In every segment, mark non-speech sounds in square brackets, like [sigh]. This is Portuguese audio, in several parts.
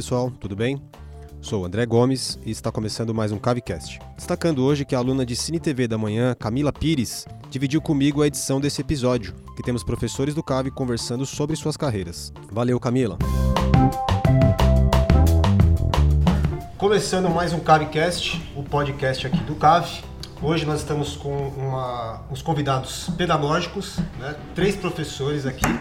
pessoal, tudo bem? Sou André Gomes e está começando mais um Cavecast. Destacando hoje que a aluna de Cine TV da manhã, Camila Pires, dividiu comigo a edição desse episódio, que temos professores do Cave conversando sobre suas carreiras. Valeu, Camila! Começando mais um Cavecast, o podcast aqui do Cave. Hoje nós estamos com uma, uns convidados pedagógicos, né? três professores aqui,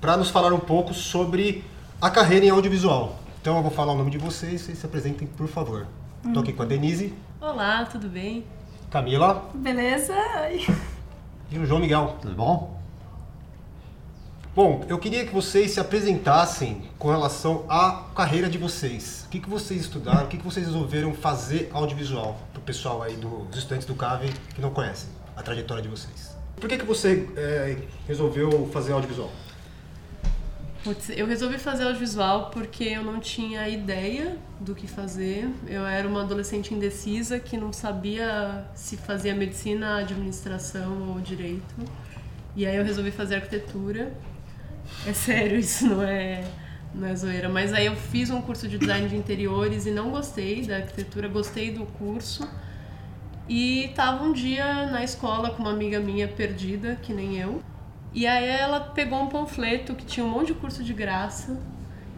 para nos falar um pouco sobre a carreira em audiovisual. Então eu vou falar o nome de vocês, vocês se apresentem, por favor. Estou aqui com a Denise. Olá, tudo bem? Camila. Beleza? E o João Miguel. Tudo bom? Bom, eu queria que vocês se apresentassem com relação à carreira de vocês. O que, que vocês estudaram, o que, que vocês resolveram fazer audiovisual para o pessoal aí, do, dos estudantes do CAVE que não conhecem a trajetória de vocês. Por que, que você é, resolveu fazer audiovisual? Putz, eu resolvi fazer audiovisual porque eu não tinha ideia do que fazer. Eu era uma adolescente indecisa que não sabia se fazia medicina, administração ou direito. E aí eu resolvi fazer arquitetura. É sério, [laughs] isso não é, não é zoeira. Mas aí eu fiz um curso de design de interiores e não gostei da arquitetura, gostei do curso. E tava um dia na escola com uma amiga minha perdida, que nem eu. E aí ela pegou um panfleto que tinha um monte de curso de graça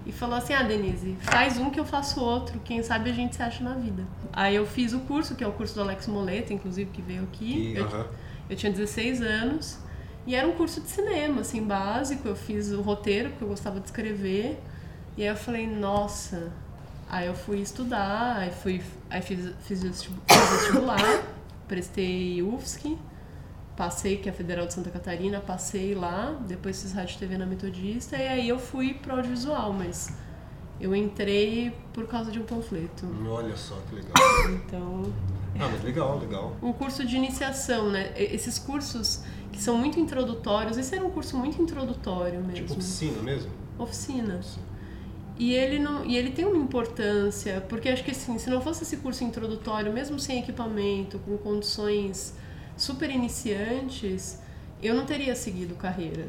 e falou assim: Ah, Denise, faz um que eu faço outro, quem sabe a gente se acha na vida. Aí eu fiz o curso, que é o curso do Alex Moleta, inclusive, que veio aqui. E, eu, aham. eu tinha 16 anos e era um curso de cinema, assim, básico. Eu fiz o roteiro, porque eu gostava de escrever. E aí eu falei: Nossa. Aí eu fui estudar, aí, fui, aí fiz, fiz vestibular, prestei UFSC. Passei, que é a Federal de Santa Catarina, passei lá, depois fiz rádio e TV na Metodista, e aí eu fui pro audiovisual, mas eu entrei por causa de um panfleto. Olha só que legal. Então, Ah, mas legal, legal. um curso de iniciação, né? Esses cursos que são muito introdutórios, esse era um curso muito introdutório mesmo. Tipo oficina mesmo? Oficina. E ele, não, e ele tem uma importância, porque acho que assim, se não fosse esse curso introdutório, mesmo sem equipamento, com condições super iniciantes, eu não teria seguido carreira.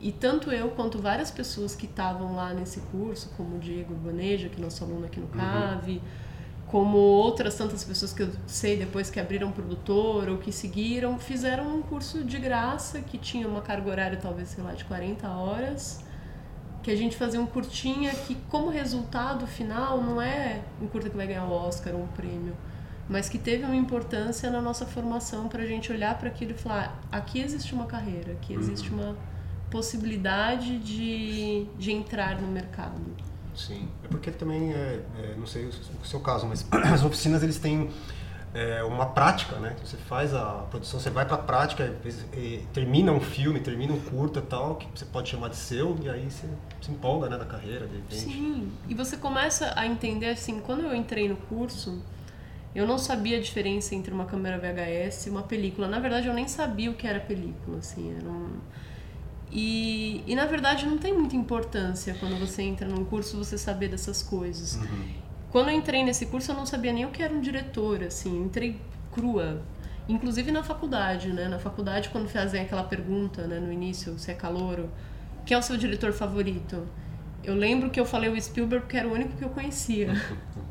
E tanto eu quanto várias pessoas que estavam lá nesse curso, como o Diego Urbaneja, que é nosso aluno aqui no CAVE, como outras tantas pessoas que eu sei depois que abriram produtor ou que seguiram, fizeram um curso de graça que tinha uma carga horária talvez, sei lá, de 40 horas que a gente fazia um curtinha que como resultado final não é um curta que vai ganhar o Oscar ou um prêmio, mas que teve uma importância na nossa formação para a gente olhar para aquilo e falar, aqui existe uma carreira, aqui existe uma possibilidade de, de entrar no mercado. Sim. É porque também, é, é, não sei o o seu caso, mas [clears throat] as oficinas eles têm é, uma prática, né? Você faz a produção, você vai pra prática, às vezes, e termina um filme, termina um curta tal, que você pode chamar de seu, e aí você se empolga né, na carreira, de repente. Sim, e você começa a entender assim, quando eu entrei no curso, eu não sabia a diferença entre uma câmera VHS e uma película. Na verdade, eu nem sabia o que era película, assim, era um... E, e na verdade não tem muita importância quando você entra num curso você saber dessas coisas. Quando eu entrei nesse curso eu não sabia nem o que era um diretor, assim, eu entrei crua. Inclusive na faculdade, né? Na faculdade quando fazem aquela pergunta, né, no início, se é calouro, quem é o seu diretor favorito? Eu lembro que eu falei o Spielberg porque era o único que eu conhecia. [laughs]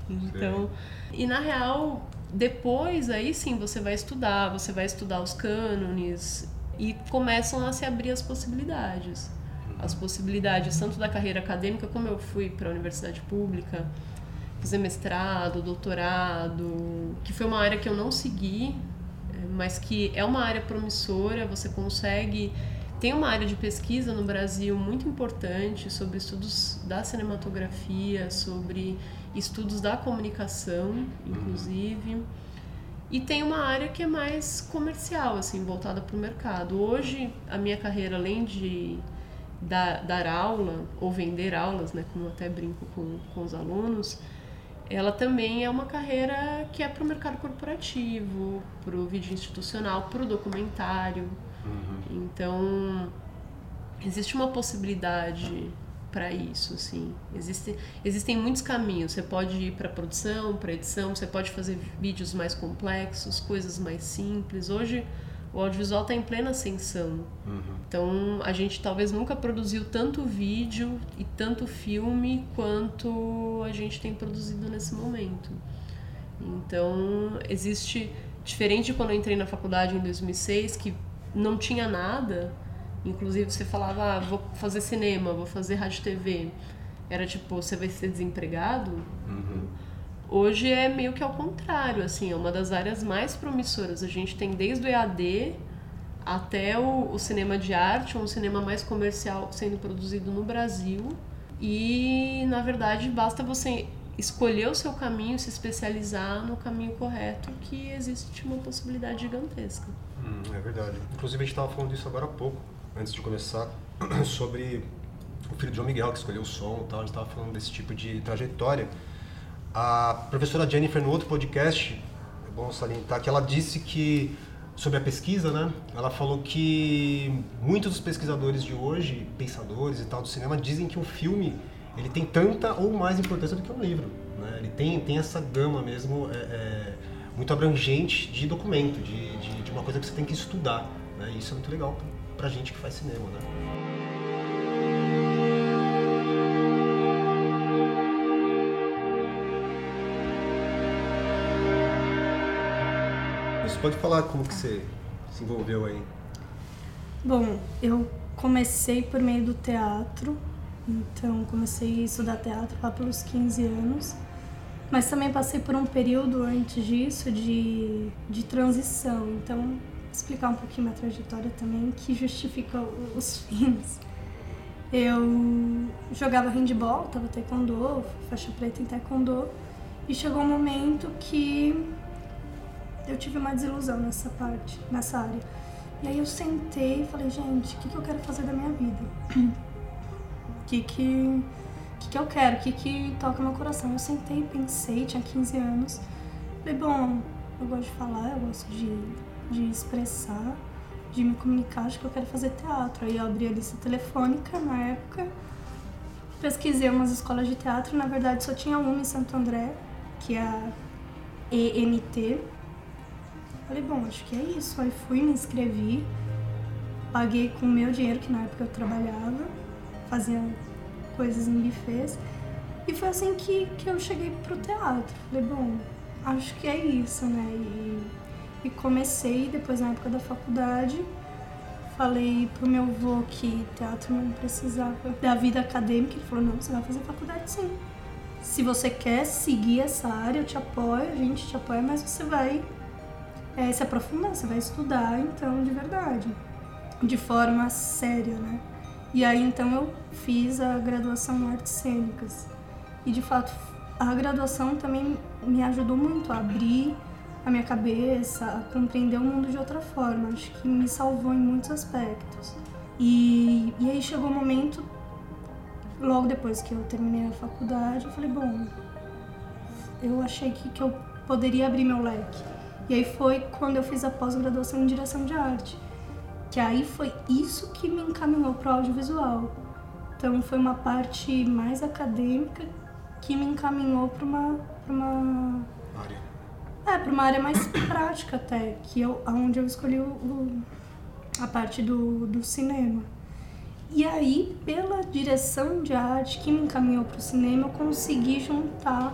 Então, e na real, depois aí sim você vai estudar, você vai estudar os cânones e começam a se abrir as possibilidades. As possibilidades tanto da carreira acadêmica, como eu fui para a universidade pública, fazer mestrado, doutorado, que foi uma área que eu não segui, eh, mas que é uma área promissora, você consegue tem uma área de pesquisa no Brasil muito importante sobre estudos da cinematografia, sobre estudos da comunicação, inclusive. E tem uma área que é mais comercial, assim, voltada para o mercado. Hoje, a minha carreira, além de dar, dar aula, ou vender aulas, né, como eu até brinco com, com os alunos, ela também é uma carreira que é para o mercado corporativo, para o vídeo institucional, para o documentário. Então, existe uma possibilidade para isso, assim. Existe, existem muitos caminhos. Você pode ir para produção, para edição, você pode fazer vídeos mais complexos, coisas mais simples. Hoje, o audiovisual está em plena ascensão. Uhum. Então, a gente talvez nunca produziu tanto vídeo e tanto filme quanto a gente tem produzido nesse momento. Então, existe, diferente de quando eu entrei na faculdade em 2006, que não tinha nada, inclusive você falava, ah, vou fazer cinema, vou fazer rádio TV. Era tipo, você vai ser desempregado? Uhum. Hoje é meio que ao contrário, assim, é uma das áreas mais promissoras. A gente tem desde o EAD até o, o cinema de arte, um cinema mais comercial sendo produzido no Brasil. E, na verdade, basta você escolher o seu caminho, se especializar no caminho correto, que existe uma possibilidade gigantesca. Hum, é verdade. Inclusive, a gente estava falando disso agora há pouco, antes de começar, [clears throat] sobre o filho de João Miguel, que escolheu o som e tal. A gente estava falando desse tipo de trajetória. A professora Jennifer, no outro podcast, é bom salientar que ela disse que, sobre a pesquisa, né? Ela falou que muitos dos pesquisadores de hoje, pensadores e tal do cinema, dizem que um filme ele tem tanta ou mais importância do que um livro. Né? Ele tem, tem essa gama mesmo é, é, muito abrangente de documento, de, de, de, uma coisa que você tem que estudar. Né? E isso é muito legal pra gente que faz cinema, né? pode falar como que você se envolveu aí? Bom, eu comecei por meio do teatro, então comecei a estudar teatro lá pelos 15 anos, mas também passei por um período antes disso de, de transição, então explicar um pouquinho minha trajetória também, que justifica os fins. Eu jogava handball, tava taekwondo, faixa preta em taekwondo, e chegou um momento que eu tive uma desilusão nessa parte, nessa área. E aí eu sentei e falei, gente, o que, que eu quero fazer da minha vida? O que que, que que eu quero? O que que toca meu coração? Eu sentei, pensei, tinha 15 anos. Falei, bom, eu gosto de falar, eu gosto de, de expressar, de me comunicar, acho que eu quero fazer teatro. Aí eu abri a lista telefônica na época, pesquisei umas escolas de teatro, na verdade só tinha uma em Santo André, que é a ENT, Falei, bom, acho que é isso. Aí fui, me inscrevi, paguei com o meu dinheiro, que na época eu trabalhava, fazia coisas em bufês. E foi assim que, que eu cheguei pro teatro. Falei, bom, acho que é isso, né? E, e comecei depois na época da faculdade. Falei pro meu avô que teatro não precisava da vida acadêmica. Ele falou, não, você vai fazer faculdade sim. Se você quer seguir essa área, eu te apoio, a gente te apoia, mas você vai é, se aprofundar, você vai estudar então de verdade, de forma séria, né? E aí então eu fiz a graduação em artes cênicas. E de fato a graduação também me ajudou muito a abrir a minha cabeça, compreender o mundo de outra forma. Acho que me salvou em muitos aspectos. E, e aí chegou o um momento, logo depois que eu terminei a faculdade, eu falei, bom, eu achei que, que eu poderia abrir meu leque. E aí foi quando eu fiz a pós-graduação em direção de arte. Que aí foi isso que me encaminhou para o audiovisual. Então foi uma parte mais acadêmica que me encaminhou para uma, uma área. É, para uma área mais prática até, que eu onde eu escolhi o, o, a parte do, do cinema. E aí, pela direção de arte que me encaminhou para o cinema, eu consegui juntar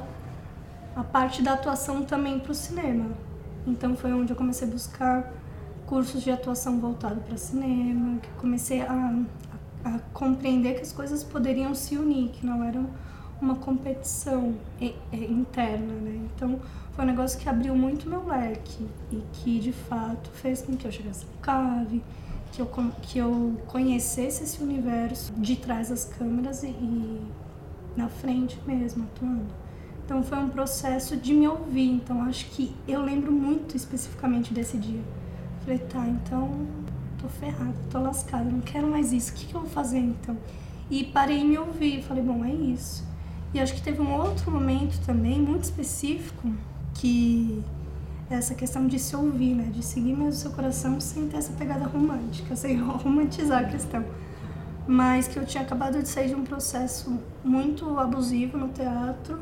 a parte da atuação também para o cinema. Então foi onde eu comecei a buscar cursos de atuação voltado para cinema, que comecei a, a, a, compreender que as coisas poderiam se unir, que não era uma competição interna, né? Então foi um negócio que abriu muito meu leque e que de fato fez com que eu chegasse no CAVE, que eu, que eu conhecesse esse universo de trás das câmeras e, e na frente mesmo, atuando. Então foi um processo de me ouvir. Então acho que eu lembro muito especificamente desse dia. Falei, tá, então tô ferrada, tô lascada, não quero mais isso. O que, que eu vou fazer então? E parei e me ouvir. Falei, bom, é isso. E acho que teve um outro momento também, muito específico, que essa questão de se ouvir, né? De seguir mesmo o seu coração sem ter essa pegada romântica, sem [laughs] romantizar a questão. Mas que eu tinha acabado de sair de um processo muito abusivo no teatro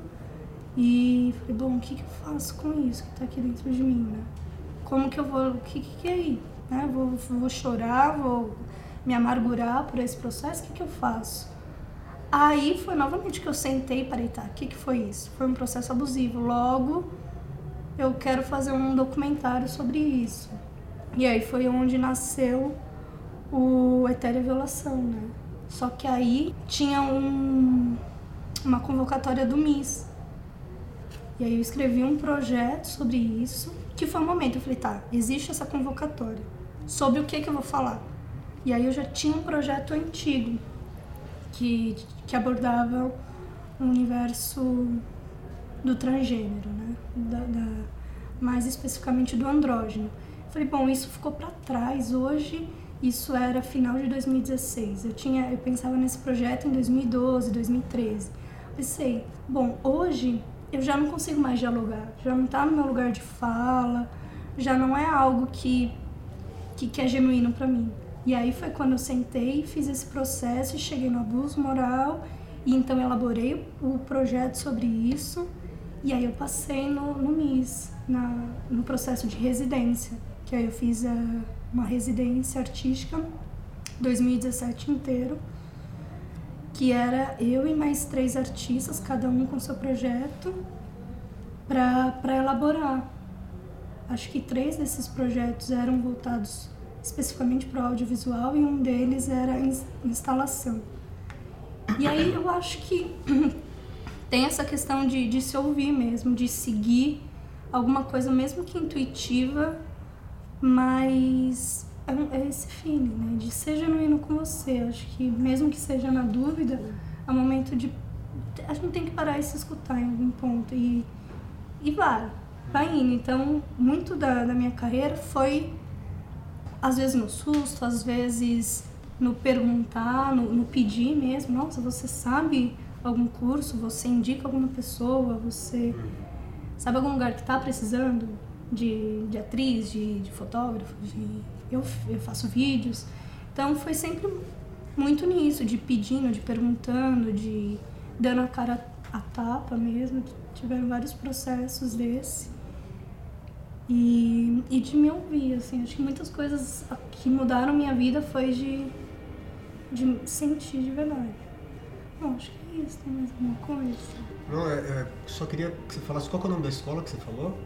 e falei, bom, o que, que eu faço com isso que está aqui dentro de mim, né? Como que eu vou, o que, que é aí? né? Vou, vou chorar, vou me amargurar por esse processo, o que, que eu faço? Aí foi novamente que eu sentei parei, tá, o que, que foi isso? Foi um processo abusivo. Logo, eu quero fazer um documentário sobre isso. E aí foi onde nasceu o Etérea Violação, né? Só que aí tinha um, uma convocatória do MIS. E aí eu escrevi um projeto sobre isso, que foi um momento, eu falei, tá, existe essa convocatória. Sobre o que que eu vou falar? E aí eu já tinha um projeto antigo que, que abordava o universo do transgênero, né? Da, da, mais especificamente do andrógeno. Falei, bom, isso ficou para trás. Hoje, isso era final de 2016. Eu tinha, eu pensava nesse projeto em 2012, 2013. Pensei, bom, hoje eu já não consigo mais dialogar, já não está no meu lugar de fala, já não é algo que que, que é genuíno para mim. E aí foi quando eu sentei, fiz esse processo e cheguei no abuso moral e então elaborei o projeto sobre isso e aí eu passei no, no MIS, na, no processo de residência que aí eu fiz a, uma residência artística 2017 inteiro, que era eu e mais três artistas, cada um com seu projeto, para elaborar. Acho que três desses projetos eram voltados especificamente para o audiovisual e um deles era instalação. E aí eu acho que [clears throat] tem essa questão de, de se ouvir mesmo, de seguir alguma coisa mesmo que intuitiva mas é, é esse feeling, né? De ser genuíno com você. Acho que mesmo que seja na dúvida, é o momento de. A gente tem que parar e se escutar em algum ponto. E, e vai, vai indo. Então, muito da, da minha carreira foi, às vezes, no susto, às vezes no perguntar, no, no pedir mesmo. Nossa, você sabe algum curso? Você indica alguma pessoa? Você sabe algum lugar que está precisando? de, de atriz, de, de fotógrafo, de, eu, eu faço vídeos. Então foi sempre muito nisso, de pedindo, de perguntando, de dando a cara a tapa mesmo. Tiveram vários processos desse. E, e de me ouvir, assim. Acho que muitas coisas que mudaram minha vida foi de, de sentir de verdade. Tem mais alguma coisa? Não, é, é, só queria que você falasse qual é o nome da escola que você falou?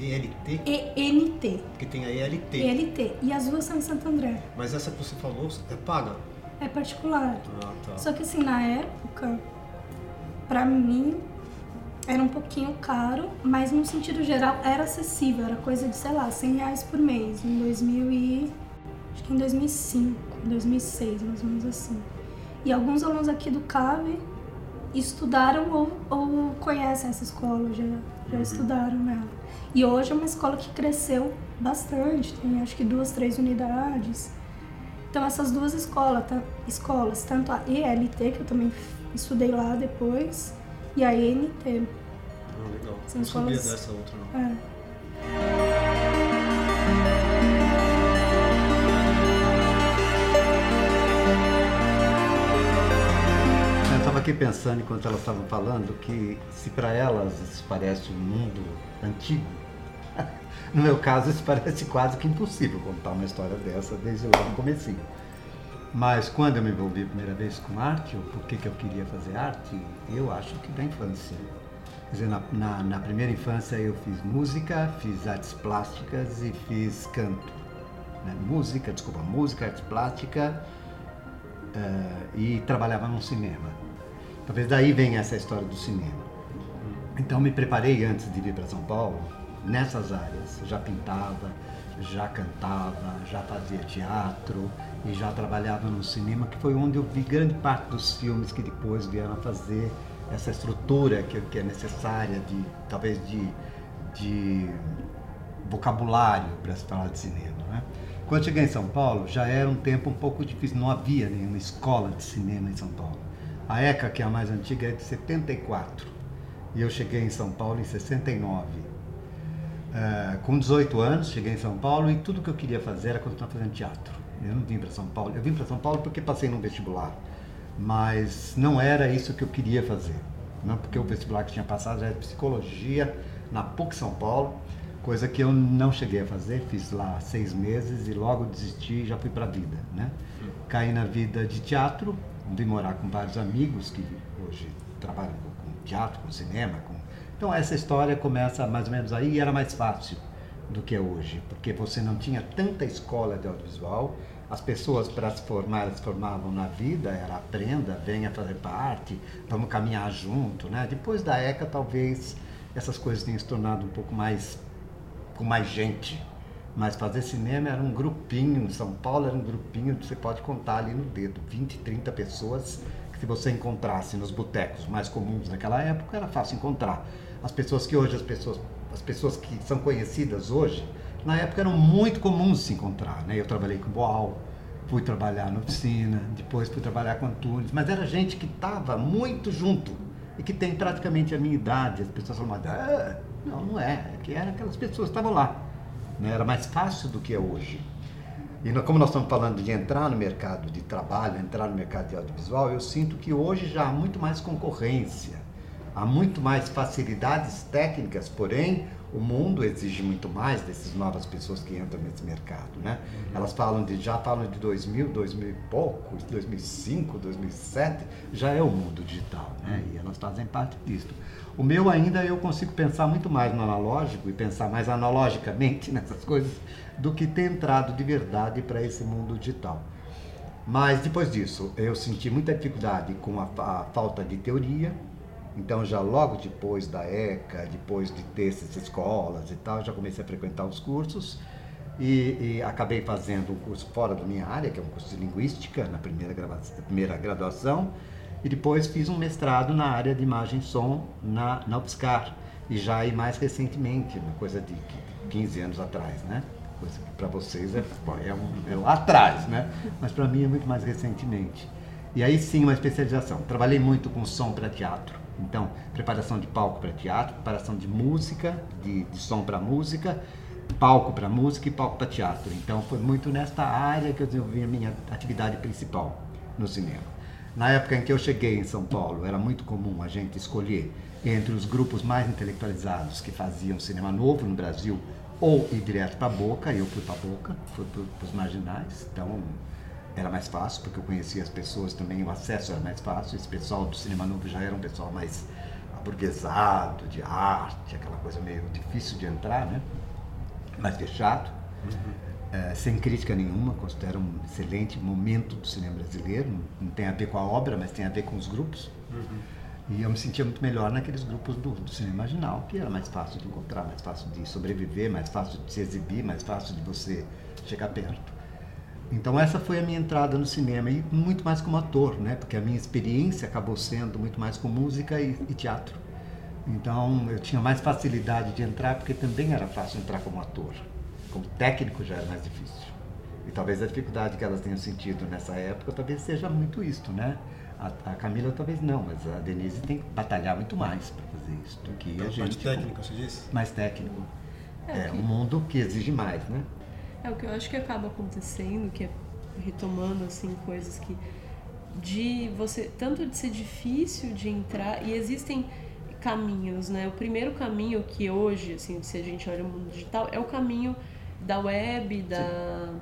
ELT? ENT. Porque tem a ELT. ELT. E as duas são em Santo André. Mas essa que você falou é paga? É particular. Ah, tá. Só que assim, na época, pra mim, era um pouquinho caro, mas no sentido geral era acessível. Era coisa de, sei lá, 100 reais por mês. Em 2000 e... Acho que em 2005, 2006, mais ou menos assim. E alguns alunos aqui do CAVE estudaram ou, ou conhecem essa escola, já, já uhum. estudaram nela. E hoje é uma escola que cresceu bastante, tem acho que duas, três unidades. Então essas duas escolas, escolas tanto a ELT, que eu também estudei lá depois, e a ENT. Ah, legal. São não escolas... sabia dessa outra não. É. Aqui pensando enquanto elas estavam falando que se para elas isso parece um mundo antigo, [laughs] no meu caso, isso parece quase que impossível contar uma história dessa desde lá no comecinho. Mas quando eu me envolvi a primeira vez com arte, ou por que, eu queria fazer arte, eu acho que da infância. Quer dizer, na, na, na primeira infância eu fiz música, fiz artes plásticas e fiz canto. Né? Música, desculpa, música, arte plástica uh, e trabalhava num cinema. Talvez daí venha essa história do cinema. Então me preparei antes de vir para São Paulo nessas áreas. Já pintava, já cantava, já fazia teatro e já trabalhava no cinema, que foi onde eu vi grande parte dos filmes que depois vieram a fazer essa estrutura que, que é necessária de talvez de, de vocabulário para se falar de cinema. Né? Quando cheguei em São Paulo, já era um tempo um pouco difícil, não havia nenhuma escola de cinema em São Paulo. A ECA, que é a mais antiga, é de 74 e eu cheguei em São Paulo em 69 Uh, com 18 anos, cheguei em São Paulo e tudo que eu queria fazer era continuar fazendo teatro. Eu não vim para São Paulo. Eu vim para São Paulo porque passei no vestibular, mas não era isso que eu queria fazer. Não porque o vestibular que tinha passado era psicologia na PUC São Paulo, Coisa que eu não cheguei a fazer, fiz lá seis meses e logo desisti e já fui para a vida, né? Caí na vida de teatro, vim morar com vários amigos que hoje trabalham com teatro, com cinema, com... Então essa história começa mais ou menos aí e era mais fácil do que é hoje, porque você não tinha tanta escola de audiovisual, as pessoas para se formar, se formavam na vida, era aprenda, venha fazer parte, vamos caminhar junto, né? Depois da ECA, talvez essas coisas tenham se tornado um pouco mais com mais gente. Mas fazer cinema era um grupinho, em São Paulo era um grupinho que você pode contar ali no dedo, 20, 30 pessoas que se você encontrasse nos botecos mais comuns naquela época, era fácil encontrar. As pessoas que hoje, as pessoas, as pessoas que são conhecidas hoje, na época eram muito comuns se encontrar. Né? Eu trabalhei com Boal, fui trabalhar na oficina, depois fui trabalhar com Antunes, mas era gente que estava muito junto e que tem praticamente a minha idade. As pessoas falam, ah, não, não é, é que eram aquelas pessoas que estavam lá. Né? Era mais fácil do que é hoje. E como nós estamos falando de entrar no mercado de trabalho, entrar no mercado de audiovisual, eu sinto que hoje já há muito mais concorrência, há muito mais facilidades técnicas, porém o mundo exige muito mais dessas novas pessoas que entram nesse mercado, né? Uhum. Elas falam de já falam de 2000, 2000 e pouco, 2005, 2007, já é o mundo digital, né? Uhum. E elas fazem parte disso. O meu ainda eu consigo pensar muito mais no analógico e pensar mais analogicamente [laughs] nessas coisas do que ter entrado de verdade para esse mundo digital. Mas depois disso, eu senti muita dificuldade com a, a falta de teoria, então, já logo depois da ECA, depois de ter essas escolas e tal, já comecei a frequentar os cursos e, e, acabei fazendo um curso fora da minha área, que é um curso de linguística, na primeira, primeira graduação, e depois fiz um mestrado na área de imagem e som na, na UFSCar, e já aí mais recentemente, uma coisa de 15 anos atrás, né? Coisa que para vocês é, é, um, é lá atrás, né? Mas para mim é muito mais recentemente. E aí sim, uma especialização. Trabalhei muito com som para teatro, então, preparação de palco para teatro, preparação de música, de, de som para música, palco para música e palco para teatro. Então, foi muito nesta área que eu desenvolvi a minha atividade principal no cinema. Na época em que eu cheguei em São Paulo, era muito comum a gente escolher entre os grupos mais intelectualizados que faziam cinema novo no Brasil ou ir direto para a Boca, eu fui para a Boca, fui para os marginais, então era mais fácil, porque eu conhecia as pessoas também, o acesso era mais fácil. Esse pessoal do cinema novo já era um pessoal mais aburguesado, de arte, aquela coisa meio difícil de entrar, né? mais fechado. Uhum. É, sem crítica nenhuma, considero um excelente momento do cinema brasileiro. Não tem a ver com a obra, mas tem a ver com os grupos. Uhum. E eu me sentia muito melhor naqueles grupos do, do, cinema marginal, que era mais fácil de encontrar, mais fácil de sobreviver, mais fácil de se exibir, mais fácil de você chegar perto. Então essa foi a minha entrada no cinema e muito mais como ator, né? Porque a minha experiência acabou sendo muito mais com música e, e teatro. Então eu tinha mais facilidade de entrar porque também era fácil entrar como ator. Como técnico já era mais difícil. E talvez a dificuldade que elas tenham sentido nessa época talvez seja muito isto, né? A, a Camila talvez não, mas a Denise tem que batalhar muito mais para fazer isso do que então, a gente. Mais técnico, você disse? Mais técnico. É, é um mundo que exige mais, né? É o que eu acho que acaba acontecendo, que é retomando assim coisas que de você tanto de ser difícil de entrar e existem caminhos, né? O primeiro caminho que hoje, assim, se a gente olha o mundo digital, é o caminho da web, da,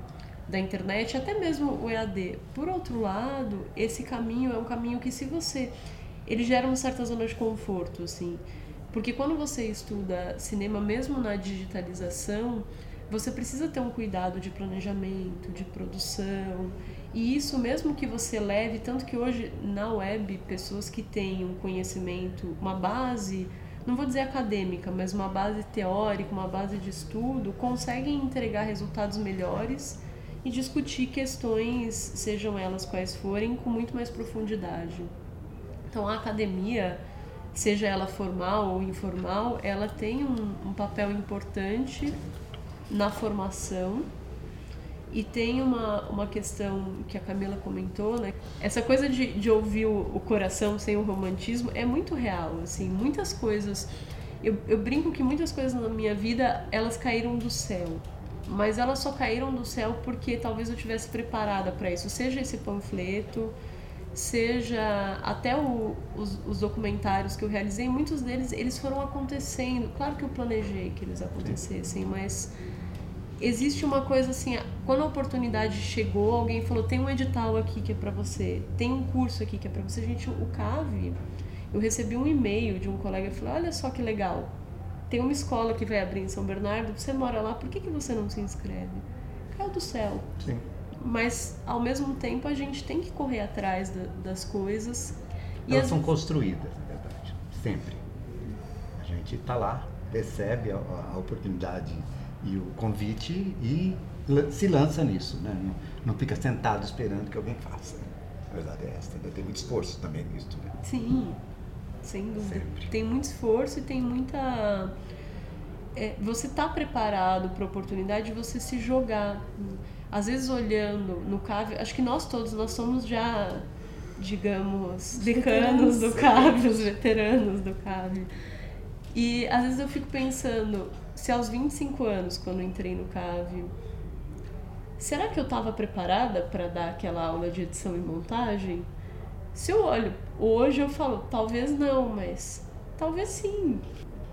da internet, até mesmo o EAD. Por outro lado, esse caminho é um caminho que se você ele gera uma certa zona de conforto, assim. Porque quando você estuda cinema, mesmo na digitalização, você precisa ter um cuidado de planejamento, de produção. E isso mesmo que você leve, tanto que hoje na web, pessoas que têm um conhecimento, uma base, não vou dizer acadêmica, mas uma base teórica, uma base de estudo, conseguem entregar resultados melhores e discutir questões, sejam elas quais forem, com muito mais profundidade. Então a academia, seja ela formal ou informal, ela tem um, um papel importante na formação. E tem uma, uma questão que a Camila comentou, né? Essa coisa de, de ouvir o, o coração sem o romantismo é muito real, assim. Muitas coisas... Eu, eu brinco que muitas coisas na minha vida, elas caíram do céu. Mas elas só caíram do céu porque talvez eu tivesse preparada para isso. Seja esse panfleto, seja até o, os, os, documentários que eu realizei, muitos deles eles foram acontecendo. Claro que eu planejei que eles acontecessem, mas existe uma coisa assim, quando a oportunidade chegou, alguém falou, tem um edital aqui que é para você, tem um curso aqui que é para você. Gente, o CAV, eu recebi um e-mail de um colega e falou, olha só que legal, tem uma escola que vai abrir em São Bernardo, você mora lá, por que, que você não se inscreve? Caiu do céu. Sim. Mas, ao mesmo tempo, a gente tem que correr atrás da, das coisas. Elas são construídas, na verdade, sempre. A gente está lá, recebe a, a oportunidade e o convite e se lança nisso, né? Não, não, fica sentado esperando que alguém faça. A verdade é essa, né? tem muito esforço também nisso. Né? Sim, sem dúvida. Sempre. Tem muito esforço e tem muita. É, você está preparado para a oportunidade de você se jogar. Às vezes olhando no CAV, acho que nós todos, nós somos já, digamos, decanos do CAV, os veteranos do CAV. E às vezes eu fico pensando, se aos 25 anos, quando entrei no CAV, será que eu estava preparada para dar aquela aula de edição e montagem? Se eu olho hoje, eu falo, talvez não, mas talvez sim.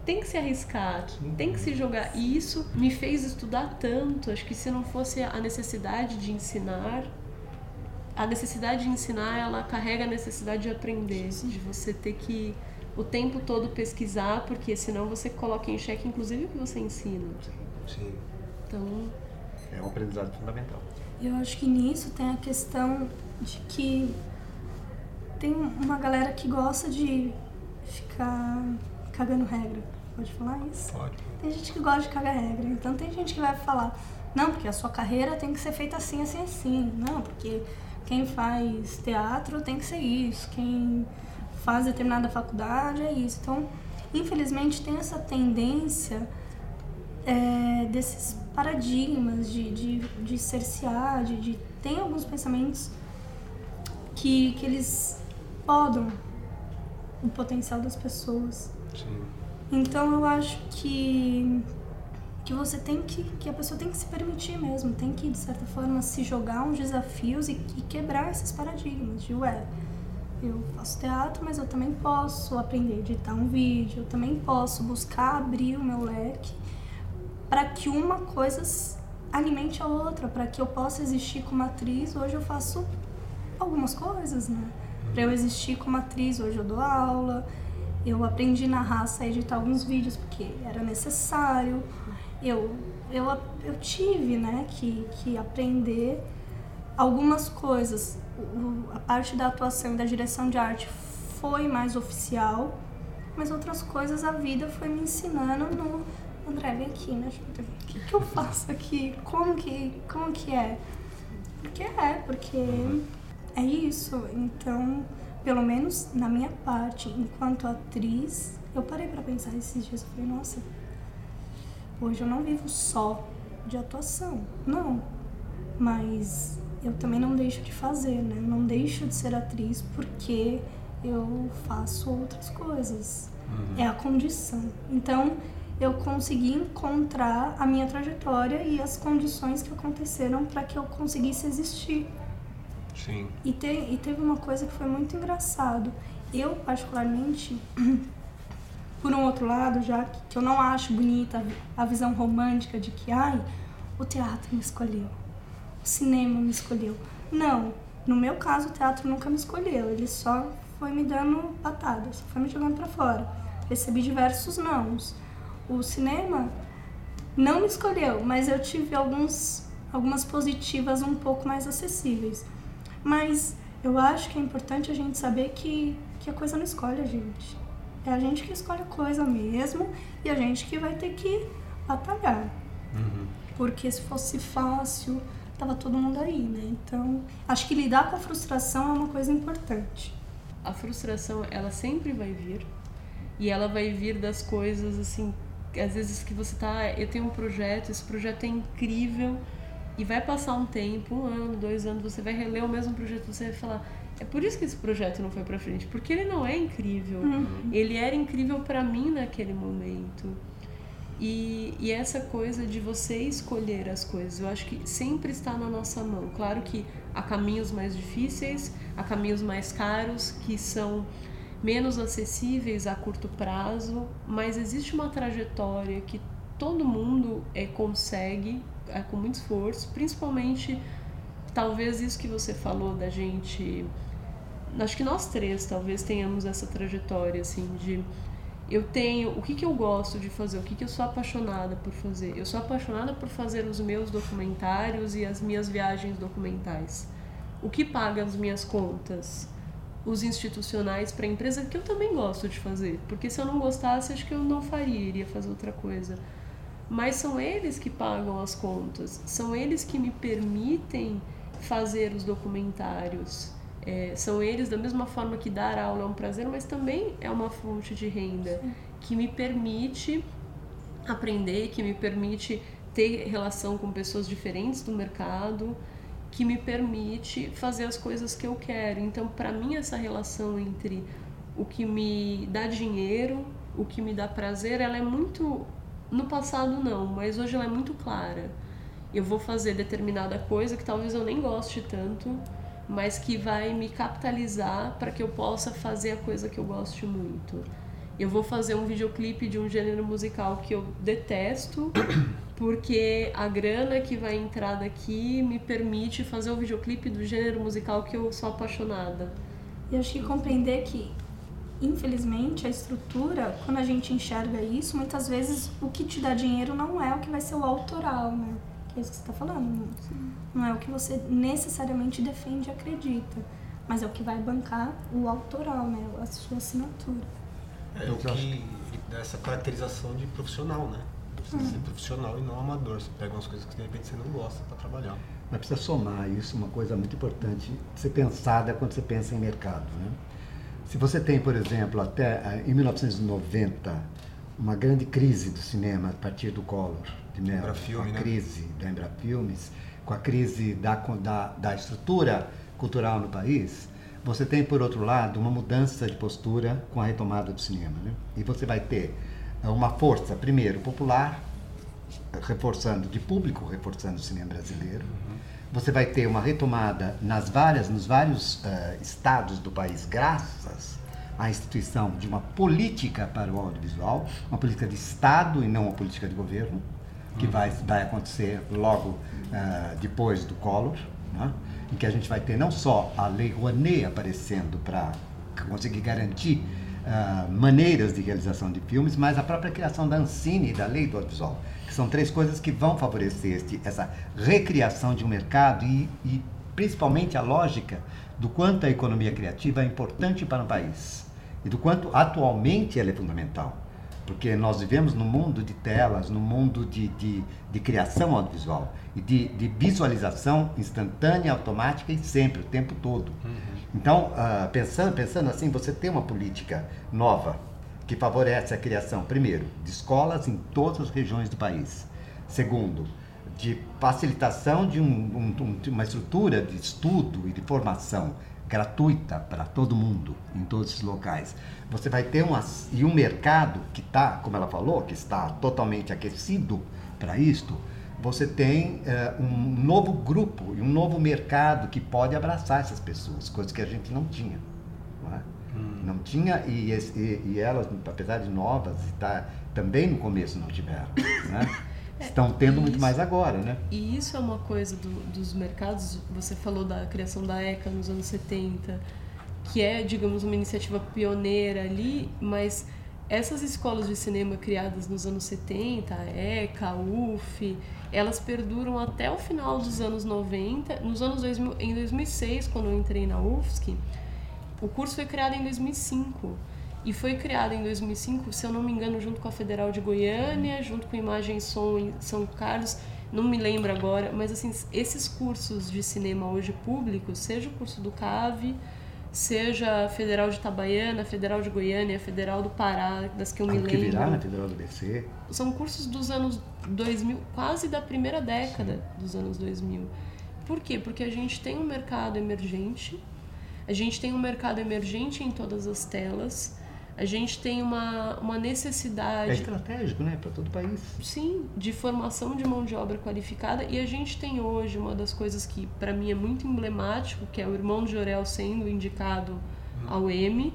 Tem que se arriscar, tem que se jogar. E isso me fez estudar tanto. Acho que se não fosse a necessidade de ensinar, a necessidade de ensinar, ela carrega a necessidade de aprender, de você ter que o tempo todo pesquisar, porque senão você coloca em xeque, inclusive, o que você ensina. Sim. Então. É um aprendizado fundamental. Eu acho que nisso tem a questão de que tem uma galera que gosta de ficar cagando regra. Pode falar isso? Pode. Tem gente que gosta de cagar regra. Então tem gente que vai falar, não, porque a sua carreira tem que ser feita assim, assim, assim. Não, porque quem faz teatro tem que ser isso. Quem faz determinada faculdade, é isso. Então, infelizmente, tem essa tendência é, desses paradigmas de, de, de cercear, de, de, tem alguns pensamentos que, que eles podam o potencial das pessoas. Sim. Então eu acho que que você tem que que a pessoa tem que se permitir mesmo, tem que de certa forma se jogar uns desafios e, e quebrar esses paradigmas de ué, eu faço teatro, mas eu também posso aprender a editar um vídeo, eu também posso buscar abrir o meu leque para que uma coisa alimente a outra, para que eu possa existir como atriz. Hoje eu faço algumas coisas, né? Para eu existir como atriz, hoje eu dou aula. Eu aprendi na raça a editar alguns vídeos porque era necessário. Eu, eu, eu tive né, que, que aprender algumas coisas a parte da atuação e da direção de arte foi mais oficial, mas outras coisas a vida foi me ensinando no André, vem aqui, né? O que, que eu faço aqui? Como que, como que é? Porque é, porque é isso. Então, pelo menos na minha parte, enquanto atriz, eu parei para pensar esses dias. Eu falei, nossa, hoje eu não vivo só de atuação. Não. Mas eu também não deixo de fazer, né? Não deixo de ser atriz porque eu faço outras coisas. Uhum. É a condição. Então, eu consegui encontrar a minha trajetória e as condições que aconteceram para que eu conseguisse existir. Sim. E, te, e teve uma coisa que foi muito engraçado. Eu, particularmente, [clears throat] por um outro lado, já que eu não acho bonita a visão romântica de que, ai, o teatro me escolheu o cinema me escolheu. Não, no meu caso o teatro nunca me escolheu, ele só foi me dando patada, só foi me jogando para fora. Recebi diversos nãos. O cinema não me escolheu, mas eu tive alguns, algumas positivas um pouco mais acessíveis. Mas eu acho que é importante a gente saber que, que a coisa não escolhe a gente. É a gente que escolhe a coisa mesmo e a gente que vai ter que batalhar. Uhum. Porque se fosse fácil, tava todo mundo aí, né? Então, acho que lidar com a frustração é uma coisa importante. A frustração, ela sempre vai vir. E ela vai vir das coisas assim, às vezes que você tá, eu tenho um projeto, esse projeto é incrível e vai passar um tempo, um ano, dois anos, você vai reler o mesmo projeto, você vai falar, é por isso que esse projeto não foi para frente, porque ele não é incrível. Uhum. Ele era incrível para mim naquele momento. E, e, essa coisa de você escolher as coisas, eu acho que sempre está na nossa mão. Claro que há caminhos mais difíceis, há caminhos mais caros que são menos acessíveis a curto prazo, mas existe uma trajetória que todo mundo é, consegue é, com muito esforço, principalmente talvez isso que você falou da gente. Acho que nós três talvez tenhamos essa trajetória assim de eu tenho o que, que eu gosto de fazer, o que, que eu sou apaixonada por fazer. Eu sou apaixonada por fazer os meus documentários e as minhas viagens documentais. O que paga as minhas contas? Os institucionais para a empresa, que eu também gosto de fazer. Porque se eu não gostasse, acho que eu não faria, iria fazer outra coisa. Mas são eles que pagam as contas, são eles que me permitem fazer os documentários é, são eles, da mesma forma que dar aula é um prazer, mas também é uma fonte de renda Sim. que me permite aprender, que me permite ter relação com pessoas diferentes do mercado, que me permite fazer as coisas que eu quero. Então, para mim, essa relação entre o que me dá dinheiro, o que me dá prazer, ela é muito. No passado, não, mas hoje ela é muito clara. Eu vou fazer determinada coisa que talvez eu nem goste tanto mas que vai me capitalizar para que eu possa fazer a coisa que eu goste muito. Eu vou fazer um videoclipe de um gênero musical que eu detesto, [coughs] porque a grana que vai entrar daqui me permite fazer o videoclipe do gênero musical que eu sou apaixonada. E acho que compreender que, infelizmente, a estrutura, quando a gente enxerga isso, muitas vezes o que te dá dinheiro não é o que vai ser o autoral, né? Que é isso que você está falando. Sim. Não é o que você necessariamente defende e acredita, mas é o que vai bancar o autoral, né? A sua assinatura. É o que dá essa caracterização de profissional, né? Precisa hum. ser profissional e não amador. Você pega umas coisas que de repente você não gosta para trabalhar. Mas precisa somar isso, uma coisa muito importante ser pensada quando você pensa em mercado, né? Se você tem, por exemplo, até eh, em 1990, uma grande crise do cinema a partir do Collor de Mello, a né? crise da Embrafilmes, com a crise da, da, da estrutura cultural no país, você tem, por outro lado, uma mudança de postura com a retomada do cinema. Né? E você vai ter eh, uma força, primeiro, popular, reforçando, de público, reforçando o cinema brasileiro. Uhum. Você vai ter uma retomada nas várias, nos vários uh, estados do país, graças à instituição de uma política para o audiovisual, uma política de Estado e não uma política de governo que vai, vai acontecer logo uh, depois do Collor, né? em que a gente vai ter não só a Lei Rouanet aparecendo para conseguir garantir uh, maneiras de realização de filmes, mas a própria criação da Ancine e da Lei do Audiovisual, que são três coisas que vão favorecer este, essa recriação de um mercado e, e principalmente a lógica do quanto a economia criativa é importante para o país e do quanto atualmente ela é fundamental porque nós vivemos num mundo de telas, num mundo de, de, de criação audiovisual e de, de, visualização instantânea, automática e sempre, o tempo todo. Uhum. Então, uh, pensando, pensando assim, você tem uma política nova que favorece a criação, primeiro, de escolas em todas as regiões do país. Segundo, de facilitação de um, um, uma estrutura de estudo e de formação gratuita para todo mundo em todos esses locais. Você vai ter uma, e um mercado que está, como ela falou, que está totalmente aquecido para isto. Você tem uh, um novo grupo e um novo mercado que pode abraçar essas pessoas, coisas que a gente não tinha. Não, é? hum. não tinha e, e, e, elas, apesar de novas, tá, também no começo não tiveram. Né? Estão tendo muito mais agora, né? E isso é uma coisa do, dos mercados. Você falou da criação da ECA nos anos 70, que é, digamos, uma iniciativa pioneira ali, mas essas escolas de cinema criadas nos anos 70, a ECA, a UF, elas perduram até o final dos anos 90. Nos anos 2000, em 2006, quando eu entrei na UFSC, o curso foi criado em 2005. E foi criada em 2005, se eu não me engano, junto com a Federal de Goiânia, junto com Imagem e Som em São Carlos, não me lembro agora, mas assim, esses cursos de cinema hoje públicos, seja o curso do CAVE, seja a Federal de Itabaiana, a Federal de Goiânia, a Federal do Pará, das que eu me lembro. que virá na Federal do BC. São cursos dos anos 2000, quase da primeira década Sim. dos anos 2000. Por quê? Porque a gente tem um mercado emergente, a gente tem um mercado emergente em todas as telas, A gente tem uma, uma É necessidade estratégico, né? Para todo o país. Sim, de formação de mão de obra qualificada. E a gente tem hoje uma das coisas que para mim é muito emblemático, que é o irmão de Jorel sendo indicado ao M,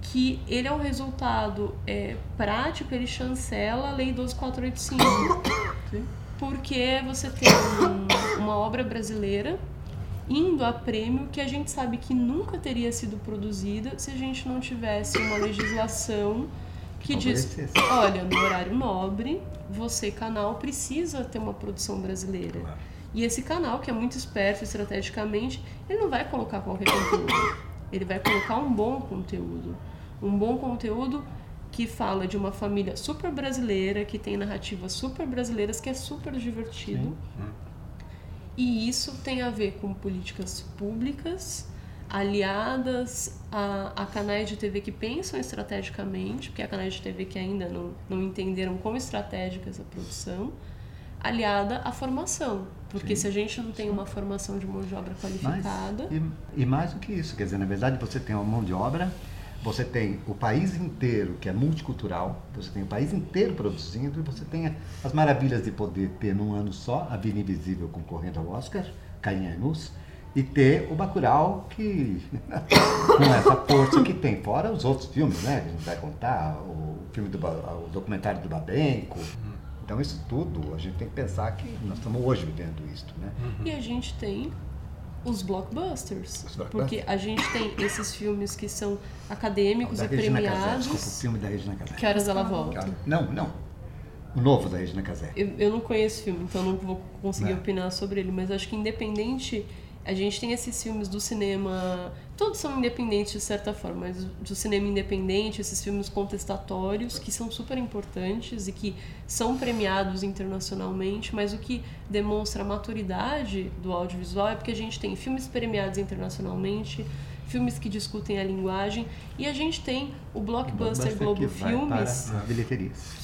que ele é um resultado é, prático, ele chancela a Lei 12485. Porque você tem um- uma obra brasileira indo a prêmio que a gente sabe que nunca teria sido produzida se a gente não tivesse uma legislação que diz, olha, no horário nobre, você, canal, precisa ter uma produção brasileira. E esse canal, que é muito esperto estrategicamente, ele não vai colocar qualquer conteúdo. Ele vai colocar um bom conteúdo. Um bom conteúdo que fala de uma família super brasileira, que tem narrativas super brasileiras, que é super divertido. E isso tem a ver com políticas públicas aliadas a, a canais de TV que pensam estrategicamente, porque há canais de TV que ainda não, não entenderam como estratégica essa produção, aliada à formação. Porque Sim. se a gente não tem uma formação de mão de obra Mas, qualificada, e, e mais do que isso, quer dizer, na verdade você tem uma mão de obra, você tem o país inteiro que é multicultural, você tem o país inteiro produzindo e você tem as maravilhas de poder ter num ano só a Vida Invisível concorrendo ao Oscar, Caim Nus, e ter o Bacurau que [coughs] com essa força que tem, fora os outros filmes, né? Que a gente vai contar, o filme do Ba- o documentário do Babenco. Então isso tudo, a gente tem que pensar que nós estamos hoje vivendo isso, né? e a gente tem os blockbusters. Os blockbusters. Porque a gente tem esses filmes que são acadêmicos e Casé, premiados. desculpa, o filme da Regina Casé. Que horas ela volta? Não, não. O novo da Regina Casé. Eu, eu não conheço o filme, então não vou conseguir Não. opinar sobre ele, mas acho que independente. A gente tem esses filmes do cinema. Todos são independentes de certa forma, mas do cinema independente, esses filmes contestatórios, que são super importantes e que são premiados internacionalmente, mas o que demonstra a maturidade do audiovisual é porque a gente tem filmes premiados internacionalmente, filmes que discutem a linguagem, e a gente tem o blockbuster Globo que Filmes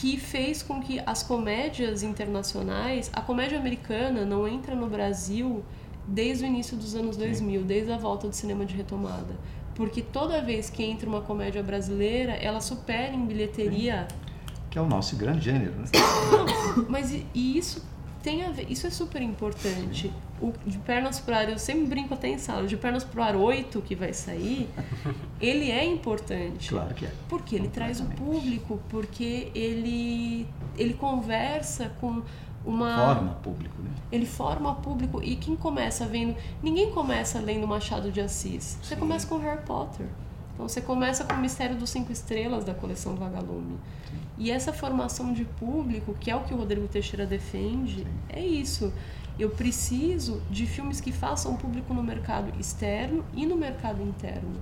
que fez com que as comédias internacionais, a comédia americana não entra no Brasil desde o início dos anos 2000, desde a volta do cinema de retomada. Porque toda vez que entra uma comédia brasileira, ela supera em bilheteria. Que é o nosso grande gênero, né? [coughs] Mas e, e isso tem a ver, isso é super importante. O de pernas pro ar, eu sempre brinco até em sala, de pernas pro ar 8 que vai sair, [laughs] ele é importante. Claro que é. Porque ele traz o público, porque ele, ele conversa com uma. Forma público, né? Ele forma público. E quem começa vendo. Ninguém começa lendo Machado de Assis. Você começa com Harry Potter. Então você começa com o Mistério dos Cinco Estrelas da coleção Vagalume. E essa formação de público, que é o que o Rodrigo Teixeira defende, é isso. Eu preciso de filmes que façam público no mercado externo e no mercado interno.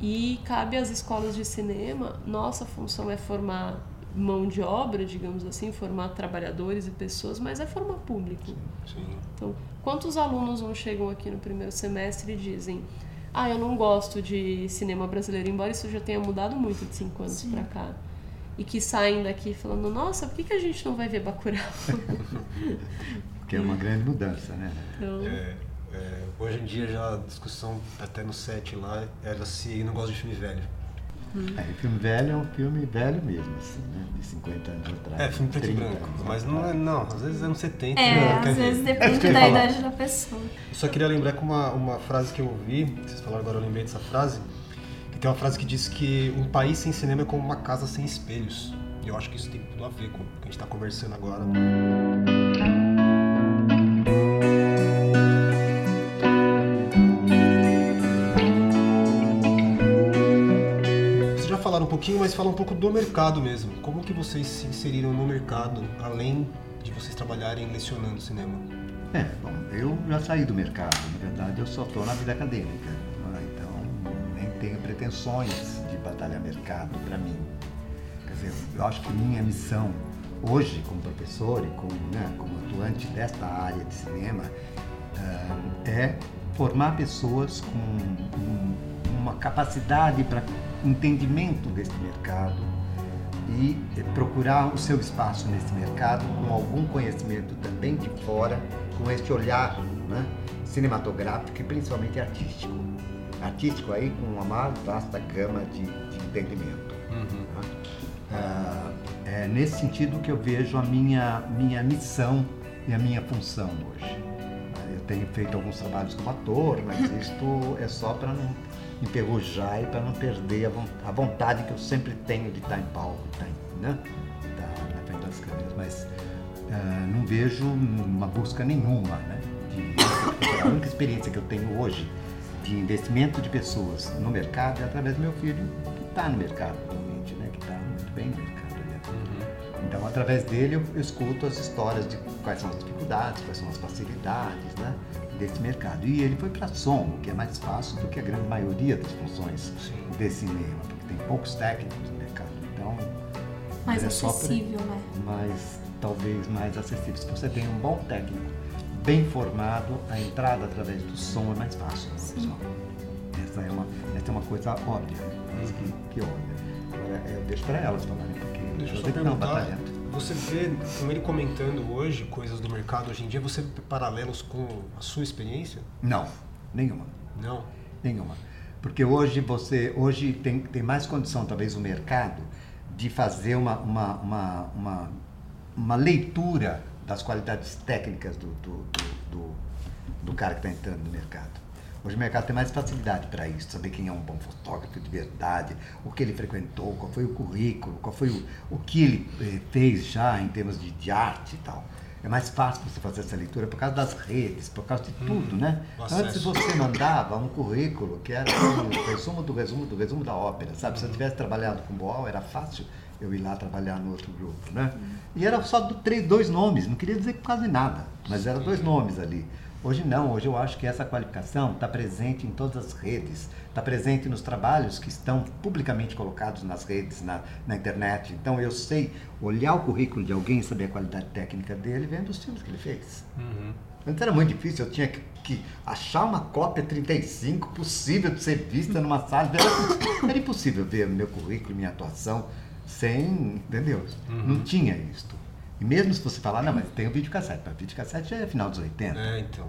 E cabe às escolas de cinema, nossa função é formar mão de obra, digamos assim, formar trabalhadores e pessoas, mas é formar público. Sim. Então, quantos alunos não chegam aqui no primeiro semestre e dizem: Ah, eu não gosto de cinema brasileiro, embora isso já tenha mudado muito de cinco anos Sim. pra cá. E que saem daqui falando: Nossa, por que, que a gente não vai ver Bacurau? [laughs] Que é uma grande mudança, né? Então, É, é, hoje em dia já a discussão até no set lá era se não gosta de filme velho. É, o filme velho é um filme velho mesmo, assim, né? De 50 anos atrás. É, filme preto e 30 branco. Mas não é, não, às vezes é anos 70. É, né? às Quer vezes dizer, depende é da idade da pessoa. Eu só queria lembrar com uma, uma frase que eu ouvi, vocês falaram agora, eu lembrei dessa frase, que tem uma frase que diz que um país sem cinema é como uma casa sem espelhos. E eu acho que isso tem tudo a ver com o que a gente está conversando agora. Pouquinho, mas fala um pouco do mercado mesmo. Como que vocês se inseriram no mercado, além de vocês trabalharem lecionando cinema? É, bom, eu já saí do mercado, na verdade eu só estou na vida acadêmica, né? então nem tenho pretensões de batalhar mercado para mim. Quer dizer, eu acho que minha missão hoje como professor e como, né, como atuante desta área de cinema ah, é formar pessoas com um- uma capacidade para entendimento deste mercado e eh, procurar o seu espaço nesse mercado com algum conhecimento também de fora, com este olhar né, cinematográfico e principalmente artístico. artístico aí com uma vasta gama de, de entendimento. Uhum. Ah, é nesse sentido que eu vejo a minha, minha missão e a minha função hoje. Eu tenho feito alguns trabalhos como ator, mas [laughs] isto é só para não enferrujar e para não perder a vontade que eu sempre tenho de estar em palco, de estar, né? estar na frente das câmeras. Mas uh, não vejo uma busca nenhuma. Né? De, a única experiência que eu tenho hoje de investimento de pessoas no mercado é através do meu filho, que está no mercado atualmente, né? que está muito bem no mercado. Né? Uhum. Então, através dele, eu, eu escuto as histórias de quais são as dificuldades, quais são as facilidades, né? Desse mercado. E ele foi para som, o que é mais fácil do que a grande maioria das funções Sim. desse cinema, porque tem poucos técnicos no mercado. Então, mais é acessível, pra, né? Mais, talvez mais acessível. Se você tem um bom técnico, bem formado, a entrada através do som é mais fácil. Pessoal. Essa é uma, essa é uma coisa óbvia, né? que, que óbvia. Agora, eu deixo para elas falarem, porque Deixa eu só perguntar, você vê, com ele comentando hoje coisas do mercado hoje em dia, você vê paralelos com a sua experiência? Não, nenhuma. Não? Nenhuma. Porque hoje você, hoje tem, tem mais condição, talvez, o mercado, de fazer uma, uma, uma, uma, uma leitura das qualidades técnicas do, do, do, do, do cara que está entrando no mercado. Hoje o mercado tem mais facilidade para isso, saber quem é um bom fotógrafo de verdade, o que ele frequentou, qual foi o currículo, qual foi o, o que ele eh, fez já em termos de, de, arte e tal. É mais fácil você fazer essa leitura por causa das redes, por causa de hum, tudo, né? Antes você mandava um currículo que era assim, o resumo do resumo do resumo da ópera, sabe? Se eu tivesse trabalhado com Boal, era fácil eu ir lá trabalhar no outro grupo, né? E era só do, três, dois nomes, não queria dizer quase nada, mas eram dois nomes ali. Hoje não, hoje eu acho que essa qualificação está presente em todas as redes, está presente nos trabalhos que estão publicamente colocados nas redes, na, na, internet. Então eu sei olhar o currículo de alguém, saber a qualidade técnica dele, vendo os filmes que ele fez. Uhum. Antes era muito difícil, eu tinha que, que, achar uma cópia 35 possível de ser vista numa sala. Era, era impossível ver meu currículo, minha atuação, sem, entendeu? Uhum. Não tinha isto. E mesmo se você falar, não, mas tem o videocassete, mas o videocassete é final dos 80. É, então.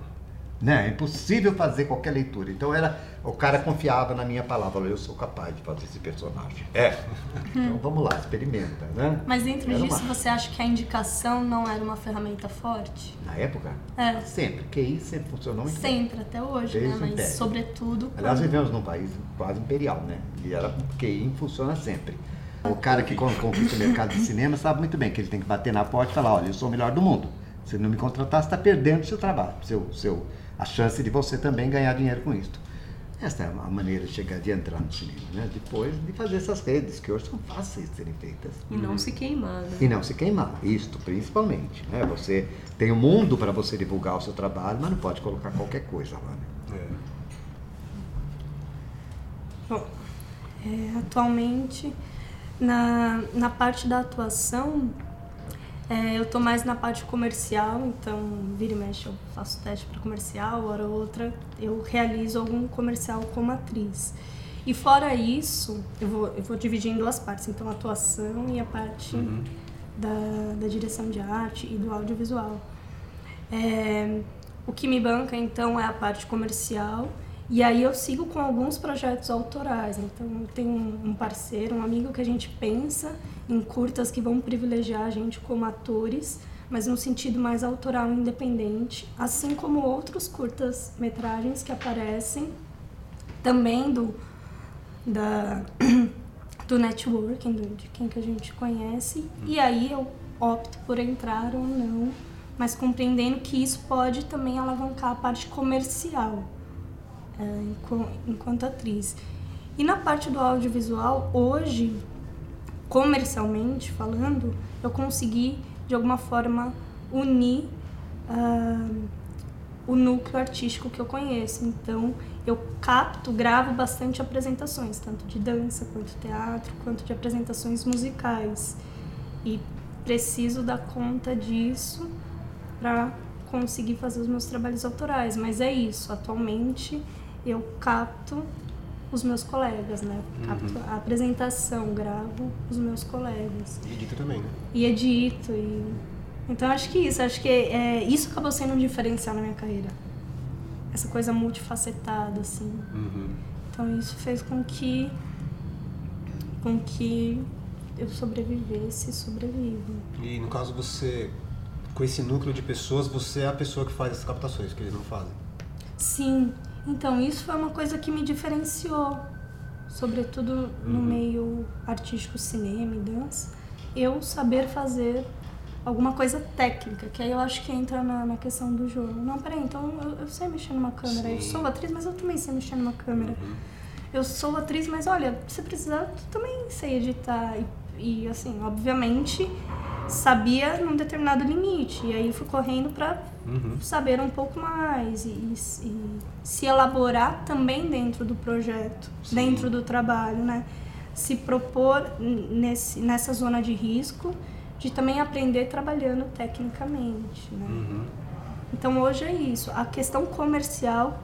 Né? É impossível fazer qualquer leitura. Então era, o cara confiava na minha palavra, eu sou capaz de fazer esse personagem. É. [laughs] Então vamos lá, experimenta, né? Mas dentro era disso, uma... você acha que a indicação não era uma ferramenta forte? Na época? É. Sempre. QI sempre funcionou muito Sempre, bem. até hoje, né? Mas império. sobretudo. Aliás, quando... vivemos num país quase imperial, né? E era QI funciona sempre. O cara que conquista o mercado de cinema sabe muito bem que ele tem que bater na porta e falar, olha, eu sou o melhor do mundo. Se não me contratar, você está perdendo o seu trabalho, seu, seu, a chance de você também ganhar dinheiro com isso. Essa é a maneira de chegar, de entrar no cinema, né? Depois de fazer essas redes, que hoje são fáceis de serem feitas. E não se queimar, né? E não se queimar, isto principalmente. Né? Você tem o um mundo para você divulgar o seu trabalho, mas não pode colocar qualquer coisa lá, né? É. Bom, é, atualmente na, na parte da atuação, é, eu estou mais na parte comercial, então vira e mexe eu faço teste para comercial, hora ou outra eu realizo algum comercial como atriz. E fora isso, eu vou, eu vou dividir em duas partes, então a atuação e a parte uhum. da, da direção de arte e do audiovisual. É, o que me banca então é a parte comercial e aí eu sigo com alguns projetos autorais. Então eu tenho um parceiro, um amigo que a gente pensa em curtas que vão privilegiar a gente como atores, mas no sentido mais autoral independente, assim como outros curtas metragens que aparecem também do da [clears throat] do networking, do, de quem que a gente conhece. E aí eu opto por entrar ou não, mas compreendendo que isso pode também alavancar a parte comercial enquanto atriz. E na parte do audiovisual, hoje, comercialmente falando, eu consegui de alguma forma unir uh, o núcleo artístico que eu conheço. Então, eu capto, gravo bastante apresentações, tanto de dança, quanto teatro, quanto de apresentações musicais. E preciso dar conta disso para conseguir fazer os meus trabalhos autorais. Mas é isso, atualmente eu capto os meus colegas, né? Capto uhum. a apresentação, gravo os meus colegas. E edito também, né? E edito. E... Então acho que isso, acho que é, isso acabou sendo um diferencial na minha carreira. Essa coisa multifacetada, assim. Uhum. Então isso fez com que com que eu sobrevivesse e sobrevivo. E no caso você, com esse núcleo de pessoas, você é a pessoa que faz as captações, que eles não fazem. Sim, então isso foi uma coisa que me diferenciou, sobretudo no Uhum. meio artístico, cinema e dança, eu saber fazer alguma coisa técnica, que aí eu acho que entra na, na questão do jogo. Não, peraí, então eu, eu sei mexer numa câmera, eu Sim. sou atriz, mas eu também sei mexer numa câmera. Uhum. Eu sou atriz, mas olha, se precisar, eu também sei editar. E, e, assim, obviamente, sabia num determinado limite. E aí fui correndo pra Uhum. saber um pouco mais e, e- se elaborar também dentro do projeto, Sim. dentro do trabalho, né? Se propor nesse, nessa zona de risco, de também aprender trabalhando tecnicamente, né? Uhum. Então hoje é isso. A questão comercial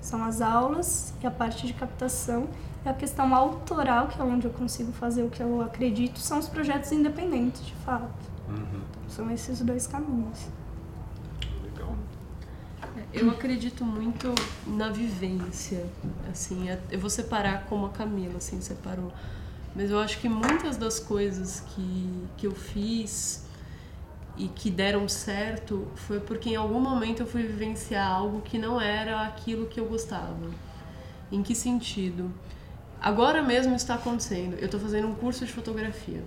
são as aulas e a parte de captação. E a questão autoral, que é onde eu consigo fazer o que eu acredito, são os projetos independentes, de fato. Uhum. São esses dois caminhos. Legal. Eu acredito muito na vivência, assim, é- eu vou separar como a Camila, assim, separou. Mas eu acho que muitas das coisas que, que eu fiz e que deram certo foi porque em algum momento eu fui vivenciar algo que não era aquilo que eu gostava. Em que sentido? Agora mesmo está acontecendo. Eu estou fazendo um curso de fotografia,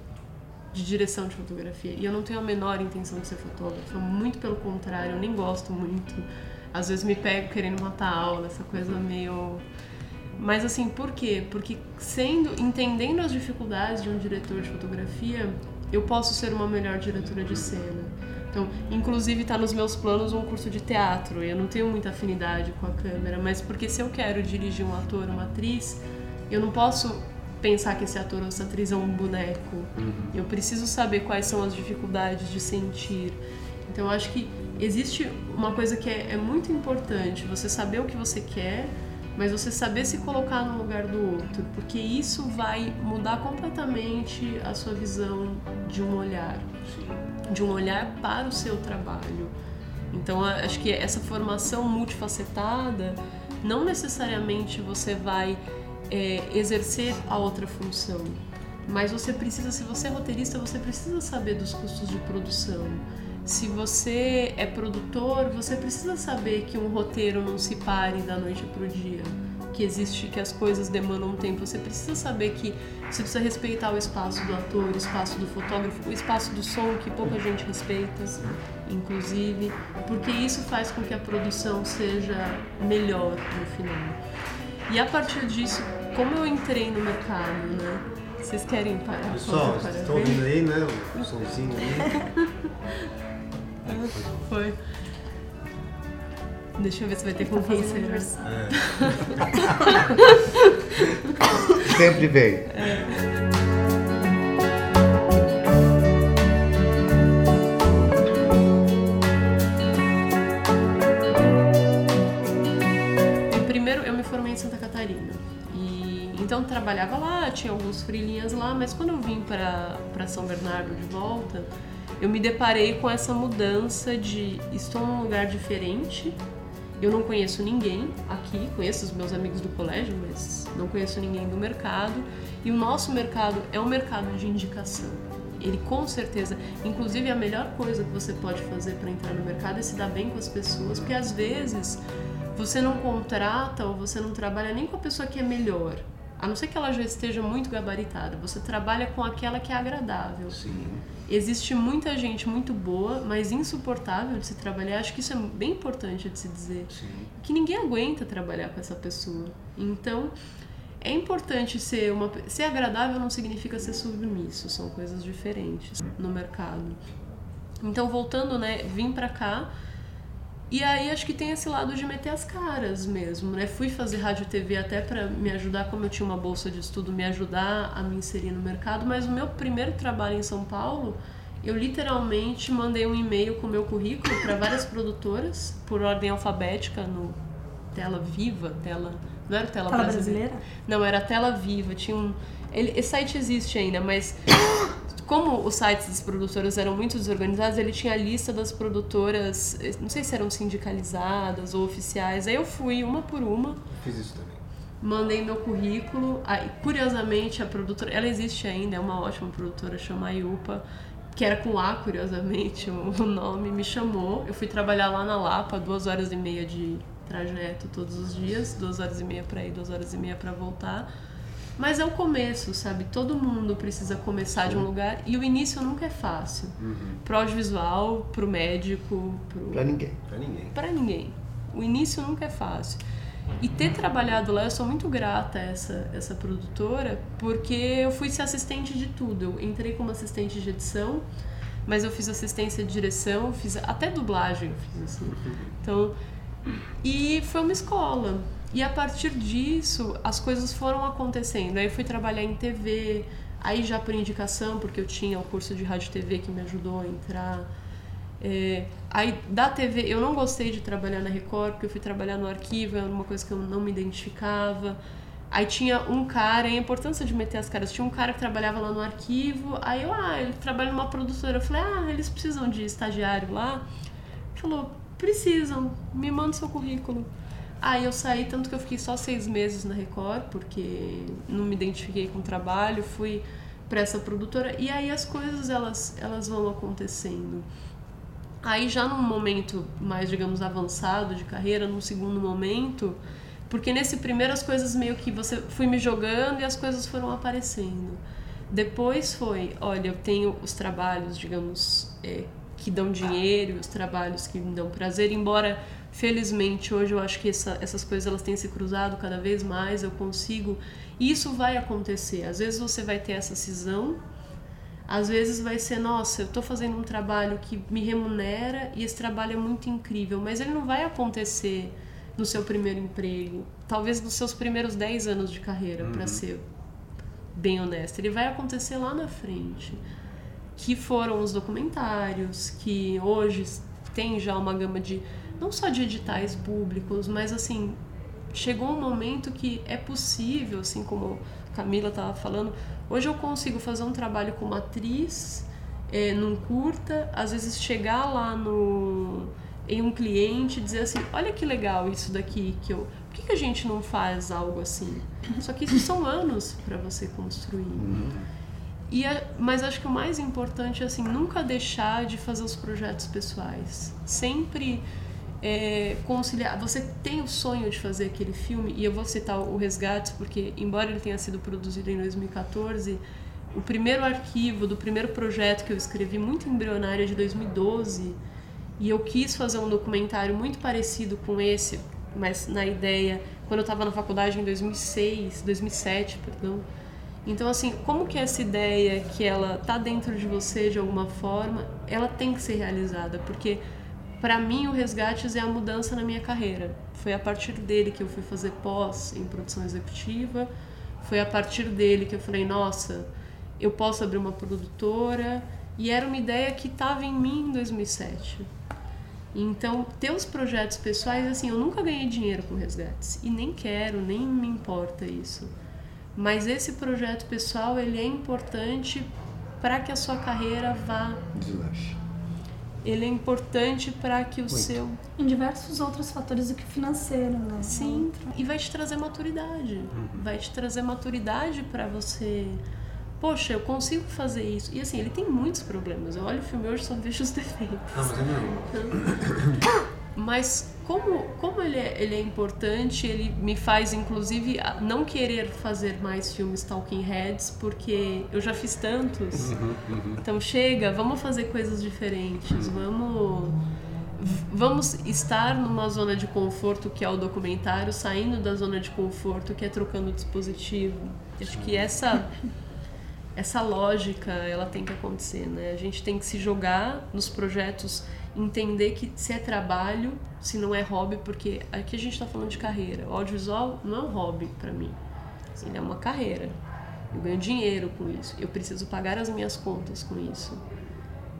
de direção de fotografia, e eu não tenho a menor intenção de ser fotógrafa, muito pelo contrário, eu nem gosto muito. Às vezes me pego querendo matar a aula, essa coisa meio mas assim, por quê? Porque sendo, entendendo as dificuldades de um diretor de fotografia, eu posso ser uma melhor diretora de cena. Então, inclusive está nos meus planos um curso de teatro. Eu não tenho muita afinidade com a câmera, mas porque se eu quero dirigir um ator, uma atriz, eu não posso pensar que esse ator ou essa atriz é um boneco. Eu preciso saber quais são as dificuldades de sentir. Então, eu acho que existe uma coisa que é, é muito importante: você saber o que você quer, mas você saber se colocar no lugar do outro, porque isso vai mudar completamente a sua visão de um olhar, de um olhar para o seu trabalho. Então, acho que essa formação multifacetada, não necessariamente você vai é, exercer a outra função, mas você precisa, se você é roteirista, você precisa saber dos custos de produção. Se você é produtor, você precisa saber que um roteiro não se pare da noite pro dia, que existe, que as coisas demandam tempo. Você precisa saber que você precisa respeitar o espaço do ator, o espaço do fotógrafo, o espaço do som que pouca gente respeita, inclusive, porque isso faz com que a produção seja melhor no final. E a partir disso, como eu entrei no mercado, né? Vocês querem parar? Pessoal, vocês estão ouvindo aí, né? O somzinho aí. [laughs] Foi. Deixa eu ver se vai ter com quem fazendo será. aniversário. É. Sempre vem. E então trabalhava lá, tinha alguns freelinhas lá, mas quando eu vim para São Bernardo de volta, eu me deparei com essa mudança de estou num lugar diferente. Eu não conheço ninguém aqui, conheço os meus amigos do colégio, mas não conheço ninguém do mercado. E o nosso mercado é um mercado de indicação. Ele com certeza, inclusive a melhor coisa que você pode fazer para entrar no mercado é se dar bem com as pessoas, porque às vezes você não contrata ou você não trabalha nem com a pessoa que é melhor. A não ser que ela já esteja muito gabaritada, você trabalha com aquela que é agradável. Sim. Existe muita gente muito boa, mas insuportável de se trabalhar. Acho que isso é bem importante de se dizer. Sim. Que ninguém aguenta trabalhar com essa pessoa. Então, é importante ser uma. Ser agradável não significa ser submisso, são coisas diferentes no mercado. Então, voltando, né, vim pra cá. E aí acho que tem esse lado de meter as caras mesmo, né? Fui fazer rádio e TV até pra me ajudar, como eu tinha uma bolsa de estudo, me ajudar a me inserir no mercado, mas o meu primeiro trabalho em São Paulo, eu literalmente mandei um e-mail com o meu currículo para várias produtoras, por ordem alfabética, no Tela Viva, Tela. Não era Tela, Tela brasileira. brasileira? Não, era Tela Viva. Tinha um. Ele, esse site existe ainda, mas como os sites das produtoras eram muito desorganizados, ele tinha a lista das produtoras, não sei se eram sindicalizadas ou oficiais. Aí eu fui uma por uma. Fiz isso também. mandei meu currículo. Aí, curiosamente, a produtora, ela existe ainda, é uma ótima produtora, chama Ayupa, que era com A, curiosamente, [laughs] o nome, me chamou. Eu fui trabalhar lá na Lapa, duas horas e meia de trajeto todos os dias, duas horas e meia para ir, duas horas e meia para voltar. Mas é o começo, sabe? Todo mundo precisa começar Sim. de um lugar e o início nunca é fácil. Uhum. Pro audiovisual, pro médico, pro... Pra ninguém. Pra ninguém. Pra ninguém. O início nunca é fácil. E ter trabalhado lá, eu sou muito grata a essa, essa produtora, porque eu fui ser assistente de tudo. Eu entrei como assistente de edição, mas eu fiz assistência de direção, fiz até dublagem, eu fiz assim. [laughs] Então, e foi uma escola. E a partir disso, as coisas foram acontecendo. Aí eu fui trabalhar em TV, aí já por indicação, porque eu tinha o curso de rádio e TV que me ajudou a entrar. É, aí da TV, eu não gostei de trabalhar na Record, porque eu fui trabalhar no arquivo, era uma coisa que eu não me identificava. Aí tinha um cara, e a importância de meter as caras, tinha um cara que trabalhava lá no arquivo, aí eu, ah, ele trabalha numa produtora. Eu falei, ah, eles precisam de estagiário lá. Ele falou, precisam, me manda seu currículo. Aí eu saí, tanto que eu fiquei só seis meses na Record, porque não me identifiquei com o trabalho, fui para essa produtora e aí as coisas elas, elas vão acontecendo. Aí já num momento mais, digamos, avançado de carreira, num segundo momento, porque nesse primeiro as coisas meio que você fui me jogando e as coisas foram aparecendo. Depois foi, olha, eu tenho os trabalhos, digamos, é, que dão dinheiro, os trabalhos que me dão prazer, embora Felizmente hoje eu acho que essa, essas coisas elas têm se cruzado cada vez mais, eu consigo. E isso vai acontecer. Às vezes você vai ter essa cisão, às vezes vai ser, nossa, eu estou fazendo um trabalho que me remunera e esse trabalho é muito incrível, mas ele não vai acontecer no seu primeiro emprego, talvez nos seus primeiros 10 anos de carreira, uhum. para ser bem honesta. Ele vai acontecer lá na frente. Que foram os documentários, que hoje tem já uma gama de não só de editais públicos, mas assim, chegou um momento que é possível, assim como Camila estava falando, hoje eu consigo fazer um trabalho como atriz, é, num curta, às vezes chegar lá no em um cliente dizer assim, olha que legal isso daqui que eu, por que, que a gente não faz algo assim? Só que isso são anos para você construir. E a, mas acho que o mais importante é assim, nunca deixar de fazer os projetos pessoais. Sempre é, conciliar. Você tem o sonho de fazer aquele filme, e eu vou citar o Resgate, porque, embora ele tenha sido produzido em 2014, o primeiro arquivo do primeiro projeto que eu escrevi, muito embrionário, é de 2012, e eu quis fazer um documentário muito parecido com esse, mas na ideia, quando eu estava na faculdade em 2006, 2007, perdão. Então, assim, como que essa ideia que ela tá dentro de você de alguma forma, ela tem que ser realizada, porque para mim o Resgates é a mudança na minha carreira. Foi a partir dele que eu fui fazer pós em produção executiva. Foi a partir dele que eu falei, nossa, eu posso abrir uma produtora. E era uma ideia que estava em mim em 2007. Então, ter os projetos pessoais, assim, eu nunca ganhei dinheiro com resgates e nem quero, nem me importa isso. Mas esse projeto pessoal, ele é importante para que a sua carreira vá Deslanche ele é importante para que o Muito. seu. Em diversos outros fatores do que financeiro, né? Sim. E vai te trazer maturidade. Uhum. Vai te trazer maturidade para você. Poxa, eu consigo fazer isso. E assim, ele tem muitos problemas. Eu olho o filme hoje e só vejo os [laughs] defeitos. Não, mas é mesmo. Mas como, como ele, é, ele é importante, ele me faz inclusive não querer fazer mais filmes Talking Heads, porque eu já fiz tantos. Uhum, uhum. Então chega, vamos fazer coisas diferentes, vamos vamos estar numa zona de conforto que é o documentário, saindo da zona de conforto que é trocando o dispositivo. Acho que essa essa lógica ela tem que acontecer, né? A gente tem que se jogar nos projetos entender que se é trabalho, se não é hobby, porque aqui a gente está falando de carreira. O audiovisual não é um hobby para mim, ele é uma carreira. Eu ganho dinheiro com isso, eu preciso pagar as minhas contas com isso.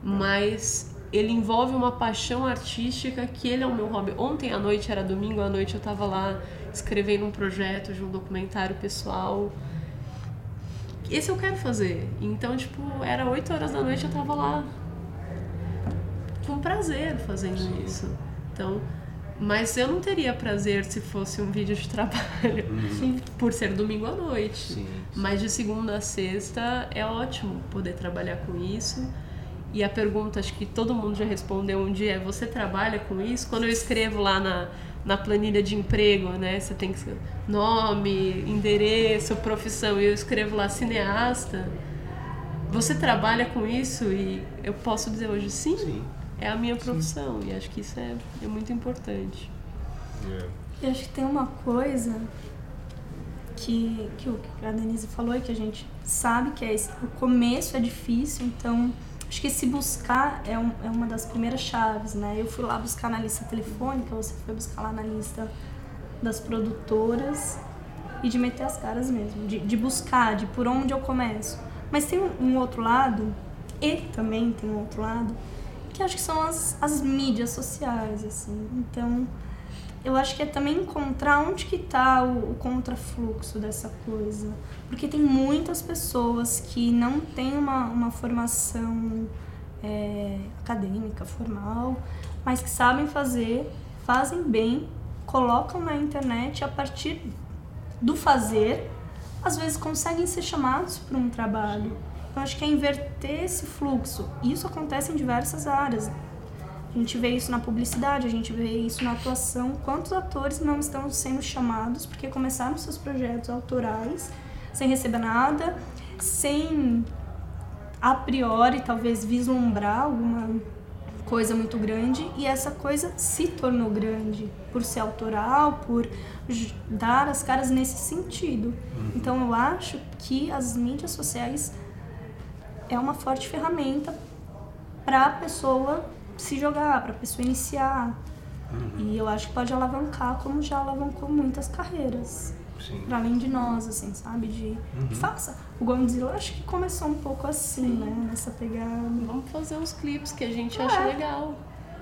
Mas ele envolve uma paixão artística que ele é o meu hobby. Ontem à noite, era domingo à noite, eu estava lá escrevendo um projeto de um documentário pessoal. Esse eu quero fazer. Então, tipo, era 8 horas da noite, eu estava lá com prazer fazendo Sim. isso. Então, Mas eu não teria prazer se fosse um vídeo de [laughs] trabalho, Sim. por ser domingo à noite. Sim. Mas de segunda a sexta é ótimo poder trabalhar com isso. E a pergunta, acho que todo mundo já respondeu um dia, é você trabalha com isso? Quando eu escrevo lá na, na planilha de emprego, né? Você tem que nome, endereço, profissão, e eu escrevo lá cineasta. Você trabalha com isso? E eu posso dizer hoje sim, Sim. é a minha profissão. E acho que isso é, é muito importante. E acho que tem uma coisa que, que o que a Denise falou e que a gente sabe que é esse, o começo é difícil, então acho que se buscar é, um- é uma das primeiras chaves, né? Eu fui lá buscar na lista telefônica, você foi buscar lá na lista das produtoras e de meter as caras mesmo, de, de buscar, de por onde eu começo. Mas tem um, um outro lado, e também tem um outro lado, que acho que são as, as mídias sociais, assim. Então, eu acho que é também encontrar onde que está o, o contrafluxo dessa coisa. Porque tem muitas pessoas que não têm uma, uma formação é, acadêmica, formal, mas que sabem fazer, fazem bem, colocam na internet a partir do fazer, às vezes conseguem ser chamados para um trabalho. Eu acho que é inverter esse fluxo. Isso acontece em diversas áreas. A gente vê isso na publicidade, a gente vê isso na atuação. Quantos atores não estão sendo chamados porque começaram seus projetos autorais sem receber nada, sem a priori talvez vislumbrar alguma coisa muito grande e essa coisa se tornou grande por ser autoral, por dar as caras nesse sentido. Então eu acho que as mídias sociais é uma forte ferramenta para a pessoa se jogar, para a pessoa iniciar. E eu acho que pode alavancar como já alavancou muitas carreiras. Sim. Para além de nós, assim, sabe? De faça. O Godzilla acho que começou um pouco assim, né? Nessa pegada. Vamos fazer uns clipes que a gente acha É. legal.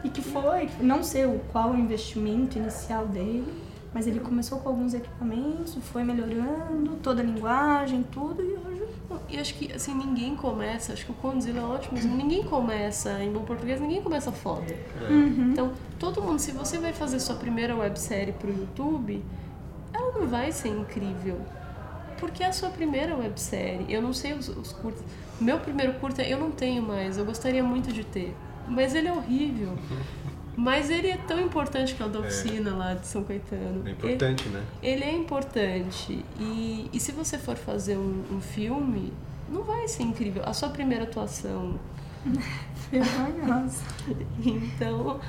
E que foi, não sei o, qual o investimento inicial dele, mas ele começou com alguns equipamentos, foi melhorando toda a linguagem, tudo, e hoje E acho que assim, ninguém começa, acho que o Condzilla é ótimo, mas ninguém começa, em bom português, ninguém começa foda. Então, todo mundo, se você vai fazer sua primeira websérie pro YouTube, ela não vai ser incrível. Porque é a sua primeira websérie. Eu não sei os, os curtas. Meu primeiro curta eu não tenho mais, eu gostaria muito de ter. Mas ele é horrível. Mas ele é tão importante que é o da oficina lá de São Caetano. É importante, né? Ele é importante. E, e se você for fazer um, um filme, não vai ser incrível. A sua primeira atuação. [laughs] vergonhosa. Então,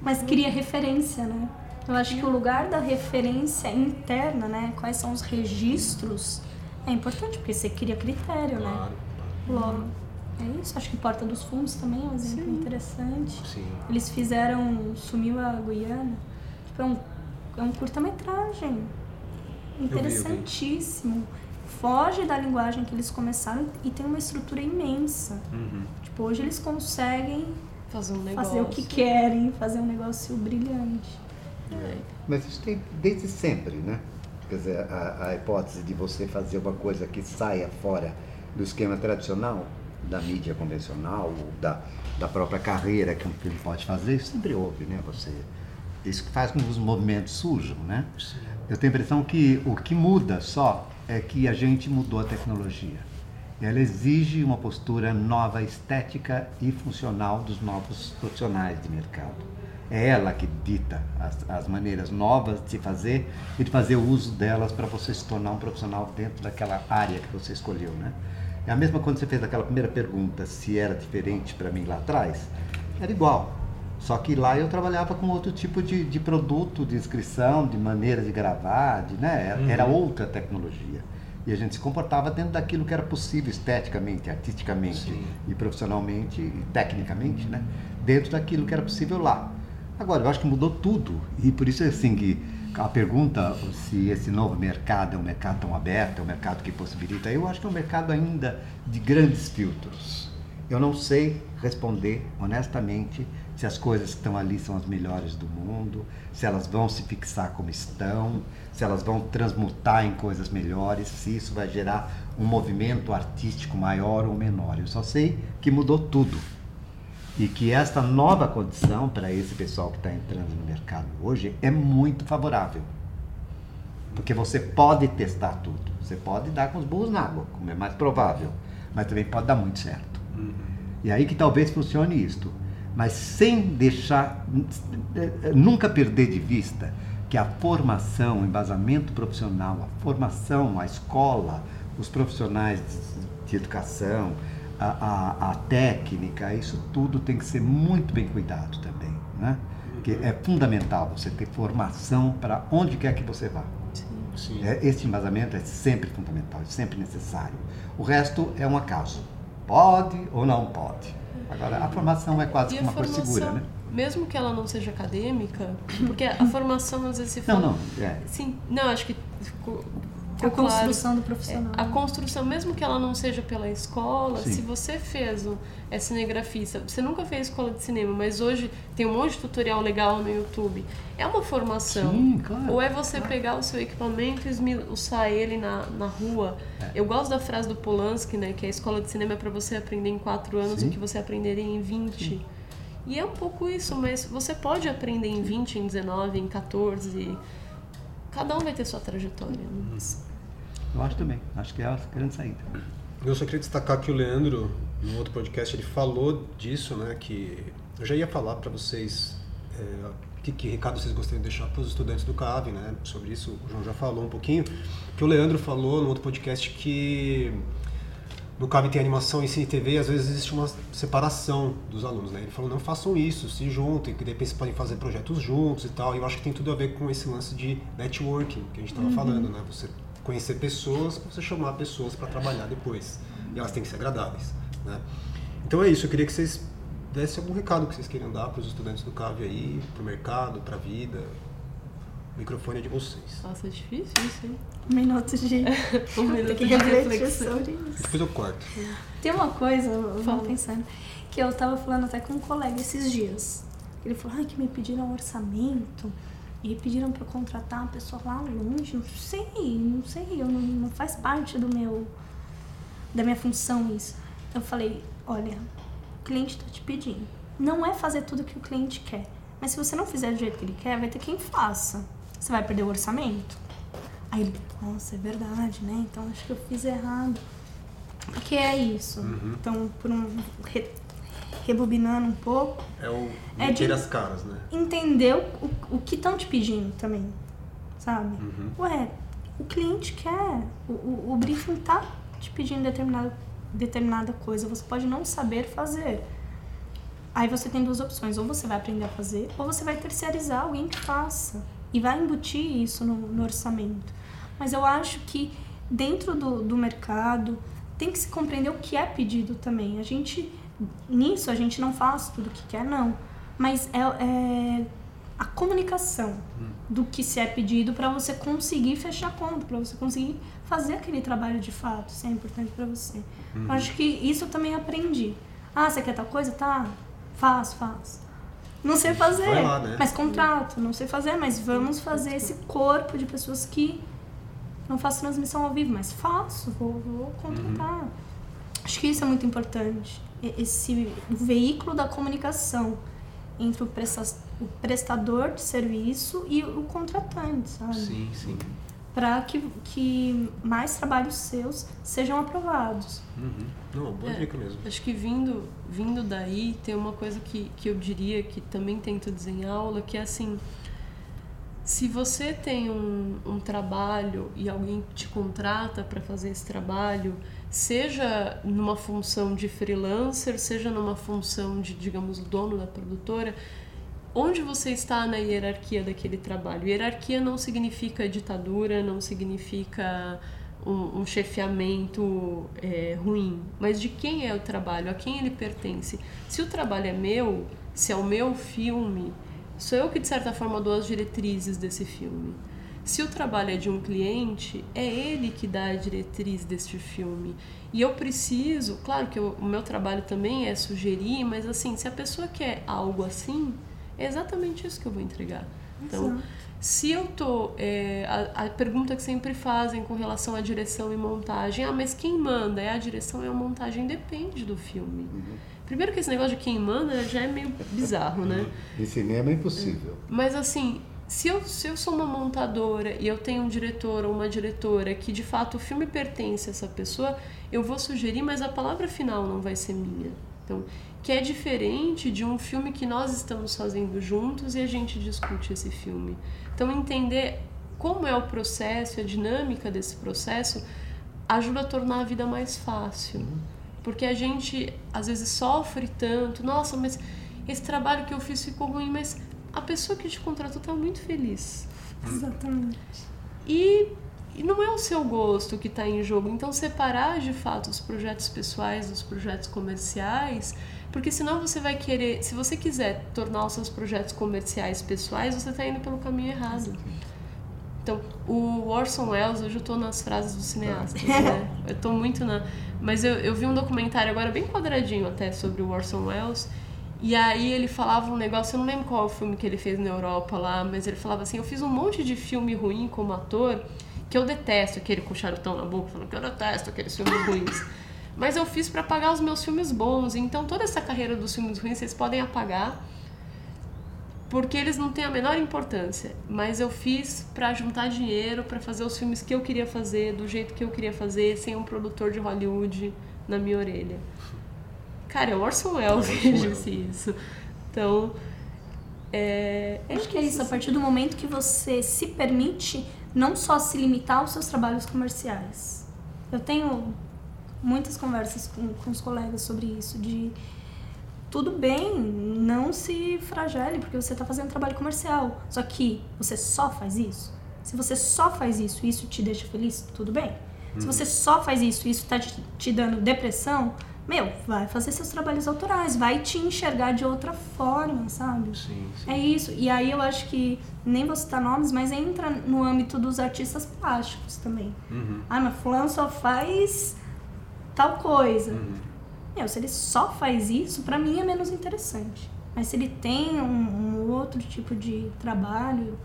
Mas cria referência, né? Eu acho que o lugar da referência interna, né? Quais são os registros, é importante, porque você cria critério, né? Claro. Logo. É isso, acho que Porta dos Fundos também é um exemplo interessante. Sim. Eles fizeram Sumiu a Guiana. Tipo, é um, é um curta-metragem. vi, eu vi. Interessantíssimo. Foge da linguagem que eles começaram e tem uma estrutura imensa. Uhum. Tipo, hoje eles conseguem fazer um negócio. fazer o que querem, fazer um negócio brilhante. É. Mas isso tem desde sempre, né? Quer dizer, a, a hipótese de você fazer uma coisa que saia fora do esquema tradicional, da mídia convencional, ou da, da própria carreira que um filme pode fazer, sempre houve, né? Você, isso que faz com que os movimentos surjam, né? Eu tenho a impressão que o que muda só é que a gente mudou a tecnologia. Ela exige uma postura nova, estética e funcional dos novos profissionais de mercado. É ela que dita as, as maneiras novas de se fazer e de fazer uso delas para você se tornar um profissional dentro daquela área que você escolheu, né? É a mesma quando você fez aquela primeira pergunta se era diferente para mim lá atrás. Era igual. Só que lá eu trabalhava com outro tipo de, de produto, de inscrição, de maneira de gravar, de, né? Era, era outra tecnologia. E a gente se comportava dentro daquilo que era possível esteticamente, artisticamente Sim. e profissionalmente e tecnicamente, né? Dentro daquilo que era possível lá. Agora, eu acho que mudou tudo. E por isso, assim, que a pergunta se esse novo mercado é um mercado tão aberto, é um mercado que possibilita, eu acho que é um mercado ainda de grandes filtros. Eu não sei responder honestamente se as coisas que estão ali são as melhores do mundo, se elas vão se fixar como estão, se elas vão transmutar em coisas melhores, se isso vai gerar um movimento artístico maior ou menor. Eu só sei que mudou tudo. E que esta nova condição para esse pessoal que está entrando no mercado hoje é muito favorável. Porque você pode testar tudo. Você pode dar com os burros na água, como é mais provável. Mas também pode dar muito certo. Uhum. E aí que talvez funcione isto. Mas sem deixar, nunca perder de vista que a formação, o embasamento profissional, a formação, a escola, os profissionais de, de educação, a, a, a, técnica, isso tudo tem que ser muito bem cuidado também. Né? Que é fundamental você ter formação para onde quer que você vá. Sim. É, esse embasamento é sempre fundamental, é sempre necessário. O resto é um acaso. Pode ou não pode. Agora, a formação é quase que uma coisa segura, né? Mesmo que ela não seja acadêmica, porque a formação às vezes se fala... Não, não, é. Sim, não, acho que a construção claro, do profissional. A construção, mesmo que ela não seja pela escola, Sim. se você fez é cinegrafista, você nunca fez escola de cinema, mas hoje tem um monte de tutorial legal no YouTube. É uma formação. Sim, claro, Ou é você claro. pegar o seu equipamento e esmiuçar ele na, na rua. É. Eu gosto da frase do Polanski, né, que a escola de cinema é para você aprender em quatro anos Sim. o que você aprenderia em 20. Sim. E é um pouco isso, mas você pode aprender em 20, em 19, em 14. Cada um vai ter sua trajetória. Né? Eu acho também. Acho que é a grande saída. Eu só queria destacar que o Leandro, no outro podcast, ele falou disso, né? Que eu já ia falar para vocês é, que, que recado vocês gostariam de deixar para os estudantes do CAV, né? Sobre isso o João já falou um pouquinho. Que o Leandro falou no outro podcast que no CAB tem animação e cine TV e às vezes existe uma separação dos alunos, né? Ele falou, não façam isso, se juntem, que de repente vocês podem fazer projetos juntos e tal. E eu acho que tem tudo a ver com esse lance de networking que a gente estava uhum. falando, né? Você conhecer pessoas para você chamar pessoas para trabalhar depois. E elas têm que ser agradáveis. Né? Então é isso, eu queria que vocês dessem algum recado que vocês queiram dar para os estudantes do CAV aí, para o mercado, para a vida. O microfone é de vocês. Nossa, é difícil isso, hein? Um minuto de. [laughs] um minuto de reflexão. Depois eu corto. Tem uma coisa, eu vou pensando, que eu estava falando até com um colega esses dias. Ele falou, ai, que me pediram um orçamento e pediram para contratar uma pessoa lá longe, não sei, não sei, eu não, não faz parte do meu da minha função isso. Eu falei, olha, o cliente está te pedindo. Não é fazer tudo que o cliente quer, mas se você não fizer do jeito que ele quer, vai ter quem faça. Você vai perder o orçamento. Aí ele, nossa, é verdade, né? Então acho que eu fiz errado. Porque é isso. Uhum. Então, por um rebobinando um pouco. É o é de as caras, né? Entender o, o que estão te pedindo também, sabe? Uhum. Ué, o cliente quer, o, o, o briefing tá te pedindo determinada, determinada coisa, você pode não saber fazer. Aí você tem duas opções, ou você vai aprender a fazer, ou você vai terceirizar alguém que faça. E vai embutir isso no, no orçamento. Mas eu acho que dentro do, do mercado tem que se compreender o que é pedido também. A gente nisso a gente não faz tudo o que quer, não. Mas é, é a comunicação hum. do que se é pedido para você conseguir fechar a conta, para você conseguir fazer aquele trabalho de fato, isso é importante para você. Uhum. Acho que isso eu também aprendi. Ah, você quer tal coisa? Tá, faço, faço. Não sei fazer, lá, né? mas contrato. Não sei fazer, mas vamos fazer esse corpo de pessoas que não faço transmissão ao vivo, mas faço, vou, vou contratar. Uhum. Acho que isso é muito importante esse veículo da comunicação entre o, o prestador de serviço e o contratante, sabe? Sim, sim. Para que, que mais trabalhos seus sejam aprovados. Uhum. Não, boa é, dica mesmo. Acho que vindo, vindo daí, tem uma coisa que, que eu diria que também tento dizer em aula, que é assim, se você tem um, um trabalho e alguém te contrata para fazer esse trabalho seja numa função de freelancer, seja numa função de, digamos, dono da produtora, onde você está na hierarquia daquele trabalho. Hierarquia não significa ditadura, não significa um, um chefiamento é, ruim, mas de quem é o trabalho, a quem ele pertence. Se o trabalho é meu, se é o meu filme, sou eu que de certa forma dou as diretrizes desse filme. Se o trabalho é de um cliente, é ele que dá a diretriz deste filme. E eu preciso, claro que eu, o meu trabalho também é sugerir, mas assim, se a pessoa quer algo assim, é exatamente isso que eu vou entregar. Então, Exato. se eu tô. É, a, a, pergunta que sempre fazem com relação à direção e montagem, ah, mas quem manda? É a direção e a montagem? Depende do filme. Uhum. Primeiro que esse negócio de quem manda já é meio bizarro, né? Em cinema é impossível. Mas assim, se eu, se eu sou uma montadora e eu tenho um diretor ou uma diretora que de fato o filme pertence a essa pessoa, eu vou sugerir, mas a palavra final não vai ser minha. Então, que é diferente de um filme que nós estamos fazendo juntos e a gente discute esse filme. Então, entender como é o processo, a dinâmica desse processo, ajuda a tornar a vida mais fácil. Porque a gente às vezes sofre tanto, nossa, mas esse trabalho que eu fiz ficou ruim, mas a pessoa que te contratou está muito feliz. Exatamente. E, e não é o seu gosto que está em jogo. Então, separar de fato os projetos pessoais dos projetos comerciais, porque senão você vai querer, se você quiser tornar os seus projetos comerciais pessoais, você está indo pelo caminho errado. Então, o Orson Welles, hoje eu estou nas frases do cineasta, né? Eu estou muito na. Mas eu, eu vi um documentário agora bem quadradinho até sobre o Orson Welles. E aí ele falava um negócio, eu não lembro qual é o filme que ele fez na Europa lá, mas ele falava assim, eu fiz um monte de filme ruim como ator, que eu detesto, aquele com charutão na boca, falando que eu detesto aqueles filmes ruins. Mas eu fiz para pagar os meus filmes bons, então toda essa carreira dos filmes ruins vocês podem apagar, porque eles não têm a menor importância. Mas eu fiz para juntar dinheiro, para fazer os filmes que eu queria fazer, do jeito que eu queria fazer, sem um produtor de Hollywood na minha orelha. Cara, é o Orson Welles que disse isso. Então, é, é Acho que é isso, a partir do momento que você se permite não só se limitar aos seus trabalhos comerciais. Eu tenho muitas conversas com, com os colegas sobre isso, de tudo bem, não se fragile, porque você está fazendo trabalho comercial. Só que você só faz isso. Se você só faz isso e isso te deixa feliz, tudo bem. Se você só faz isso e isso está te, te dando depressão, meu, vai fazer seus trabalhos autorais, vai te enxergar de outra forma, sabe? Sim, sim. É isso. E aí eu acho que, nem vou citar nomes, mas entra no âmbito dos artistas plásticos também. Uhum. Ah, mas fulano só faz tal coisa. Uhum. Meu, se ele só faz isso, pra mim é menos interessante. Mas se ele tem um, um outro tipo de trabalho,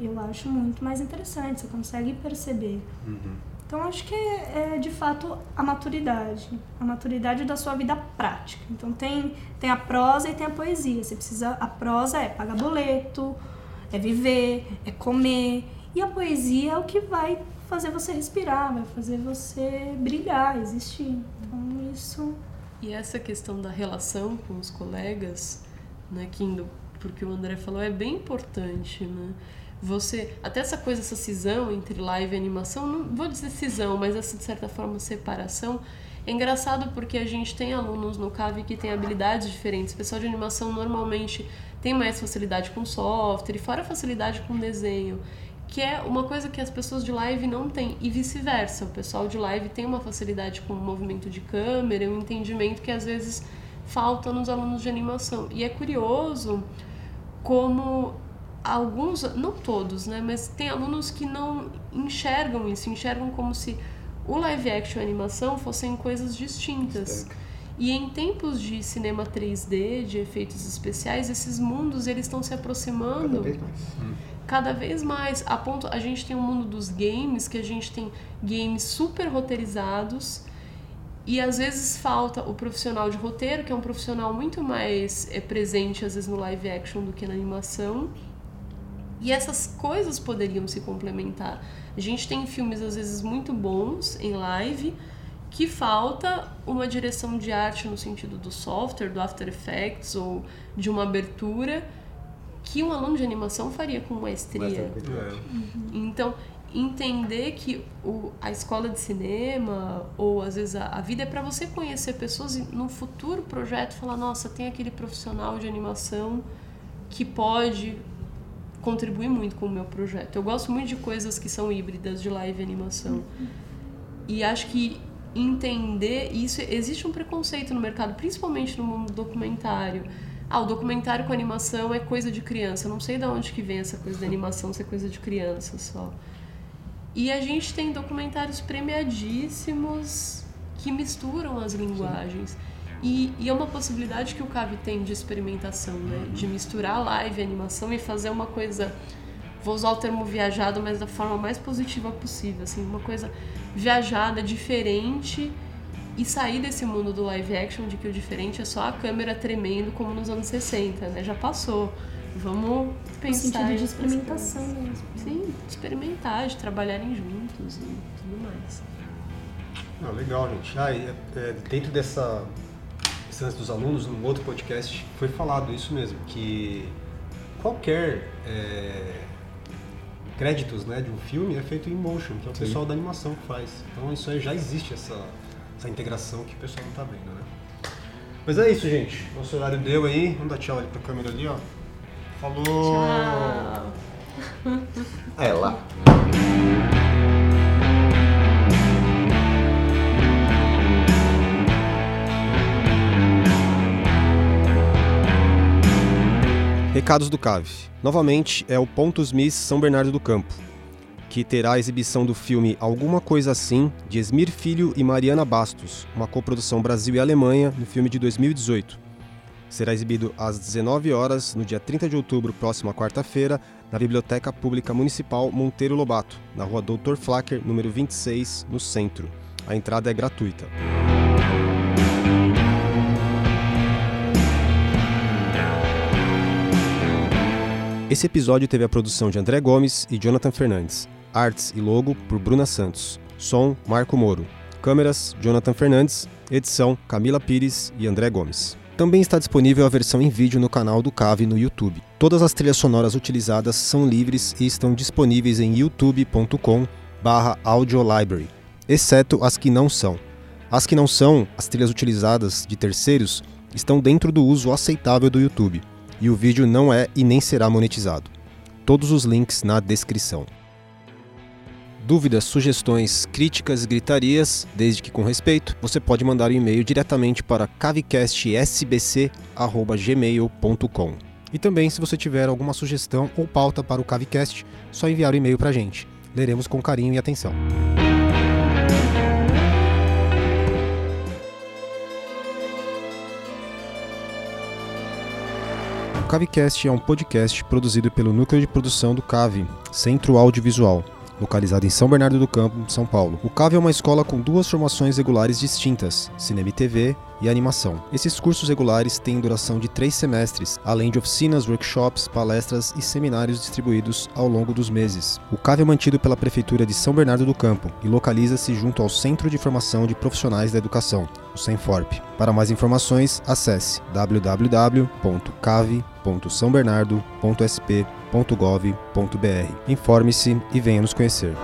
eu acho muito mais interessante. Você consegue perceber. Uhum. Então acho que é, é, de fato a maturidade, a maturidade da sua vida prática. Então tem tem a prosa e tem a poesia. Você precisa a prosa é pagar boleto, é viver, é comer e a poesia é o que vai fazer você respirar, vai fazer você brilhar, existir. Então isso E essa questão da relação com os colegas, né, que indo porque o André falou, é bem importante, né? Você, até essa coisa, essa cisão entre live e animação, não vou dizer cisão, mas essa de certa forma separação, é engraçado porque a gente tem alunos no CAV que têm habilidades diferentes. O pessoal de animação normalmente tem mais facilidade com software, e fora facilidade com desenho, que é uma coisa que as pessoas de live não têm, e vice-versa. O pessoal de live tem uma facilidade com o movimento de câmera, um entendimento que às vezes falta nos alunos de animação. E é curioso como alguns, não todos, né, mas tem alunos que não enxergam isso, enxergam como se o live action e a animação fossem coisas distintas. E em tempos de cinema 3D, de efeitos especiais, esses mundos eles estão se aproximando Cada vez mais. cada vez mais. A ponto, a gente tem o mundo dos games, que a gente tem games super roteirizados e às vezes falta o profissional de roteiro, que é um profissional muito mais é, presente às vezes no live action do que na animação. E essas coisas poderiam se complementar. A gente tem filmes às vezes muito bons em live que falta uma direção de arte no sentido do software, do After Effects ou de uma abertura que um aluno de animação faria com maestria. É. Então, entender que o, a escola de cinema ou às vezes a, a vida é para você conhecer pessoas e no futuro projeto falar, nossa, tem aquele profissional de animação que pode contribuir muito com o meu projeto. Eu gosto muito de coisas que são híbridas de live e animação. E acho que entender isso existe um preconceito no mercado, principalmente no mundo documentário. Ah, o documentário com animação é coisa de criança. Eu não sei de onde que vem essa coisa da animação ser coisa de criança só. E a gente tem documentários premiadíssimos que misturam as linguagens. E, e é uma possibilidade que o CAV tem de experimentação, né? De misturar live e animação e fazer uma coisa, vou usar o termo viajado, mas da forma mais positiva possível, assim, uma coisa viajada, diferente e sair desse mundo do live action de que o diferente é só a câmera tremendo como nos anos 60, né? Já passou. Vamos pensar. No sentido de experimentação mesmo. coisas. Sim, de experimentar, de trabalharem juntos e tudo mais. Ah, legal, gente. Ah, e, é, dentro dessa instância dos alunos, num outro podcast, foi falado isso mesmo, que qualquer é, créditos né, de um filme é feito em motion, que é o pessoal da animação que faz. Então isso aí já existe essa, essa integração que o pessoal não está vendo, né? Mas é isso, gente. Nosso horário deu aí. Vamos dar tchau ali pra câmera ali, ó. Falou! Tchau! É lá. Recados do CAV. Novamente é o Pontos Miss São Bernardo do Campo, que terá a exibição do filme Alguma Coisa Assim, de Esmir Filho e Mariana Bastos, uma coprodução Brasil e Alemanha, no filme de 2018. Será exibido às 19 horas, no dia 30 de outubro, próxima quarta-feira, na Biblioteca Pública Municipal Monteiro Lobato, na rua Doutor Flacker, número 26, no centro. A entrada é gratuita. Esse episódio teve a produção de André Gomes e Jonathan Fernandes. Artes e logo por Bruna Santos. Som Marco Moro. Câmeras Jonathan Fernandes. Edição Camila Pires e André Gomes. Também está disponível a versão em vídeo no canal do Cave no YouTube. Todas as trilhas sonoras utilizadas são livres e estão disponíveis em youtube.com/audiolibrary, exceto as que não são. As que não são, as trilhas utilizadas de terceiros, estão dentro do uso aceitável do YouTube e o vídeo não é e nem será monetizado. Todos os links na descrição. Dúvidas, sugestões, críticas, gritarias, desde que com respeito, você pode mandar um e-mail diretamente para cavecastsbc@gmail.com. E também, se você tiver alguma sugestão ou pauta para o Cavecast, só enviar o e-mail para a gente. Leremos com carinho e atenção. O Cavecast é um podcast produzido pelo Núcleo de Produção do Cave, Centro Audiovisual, localizado em São Bernardo do Campo, São Paulo. O Cave é uma escola com duas formações regulares distintas, cinema e TV e animação. Esses cursos regulares têm duração de três semestres, além de oficinas, workshops, palestras e seminários distribuídos ao longo dos meses. O Cave é mantido pela Prefeitura de São Bernardo do Campo e localiza-se junto ao Centro de Formação de Profissionais da Educação, o Senforp. Para mais informações, acesse www.cave.sãobernardo.sp.gov.br. Informe-se e venha nos conhecer.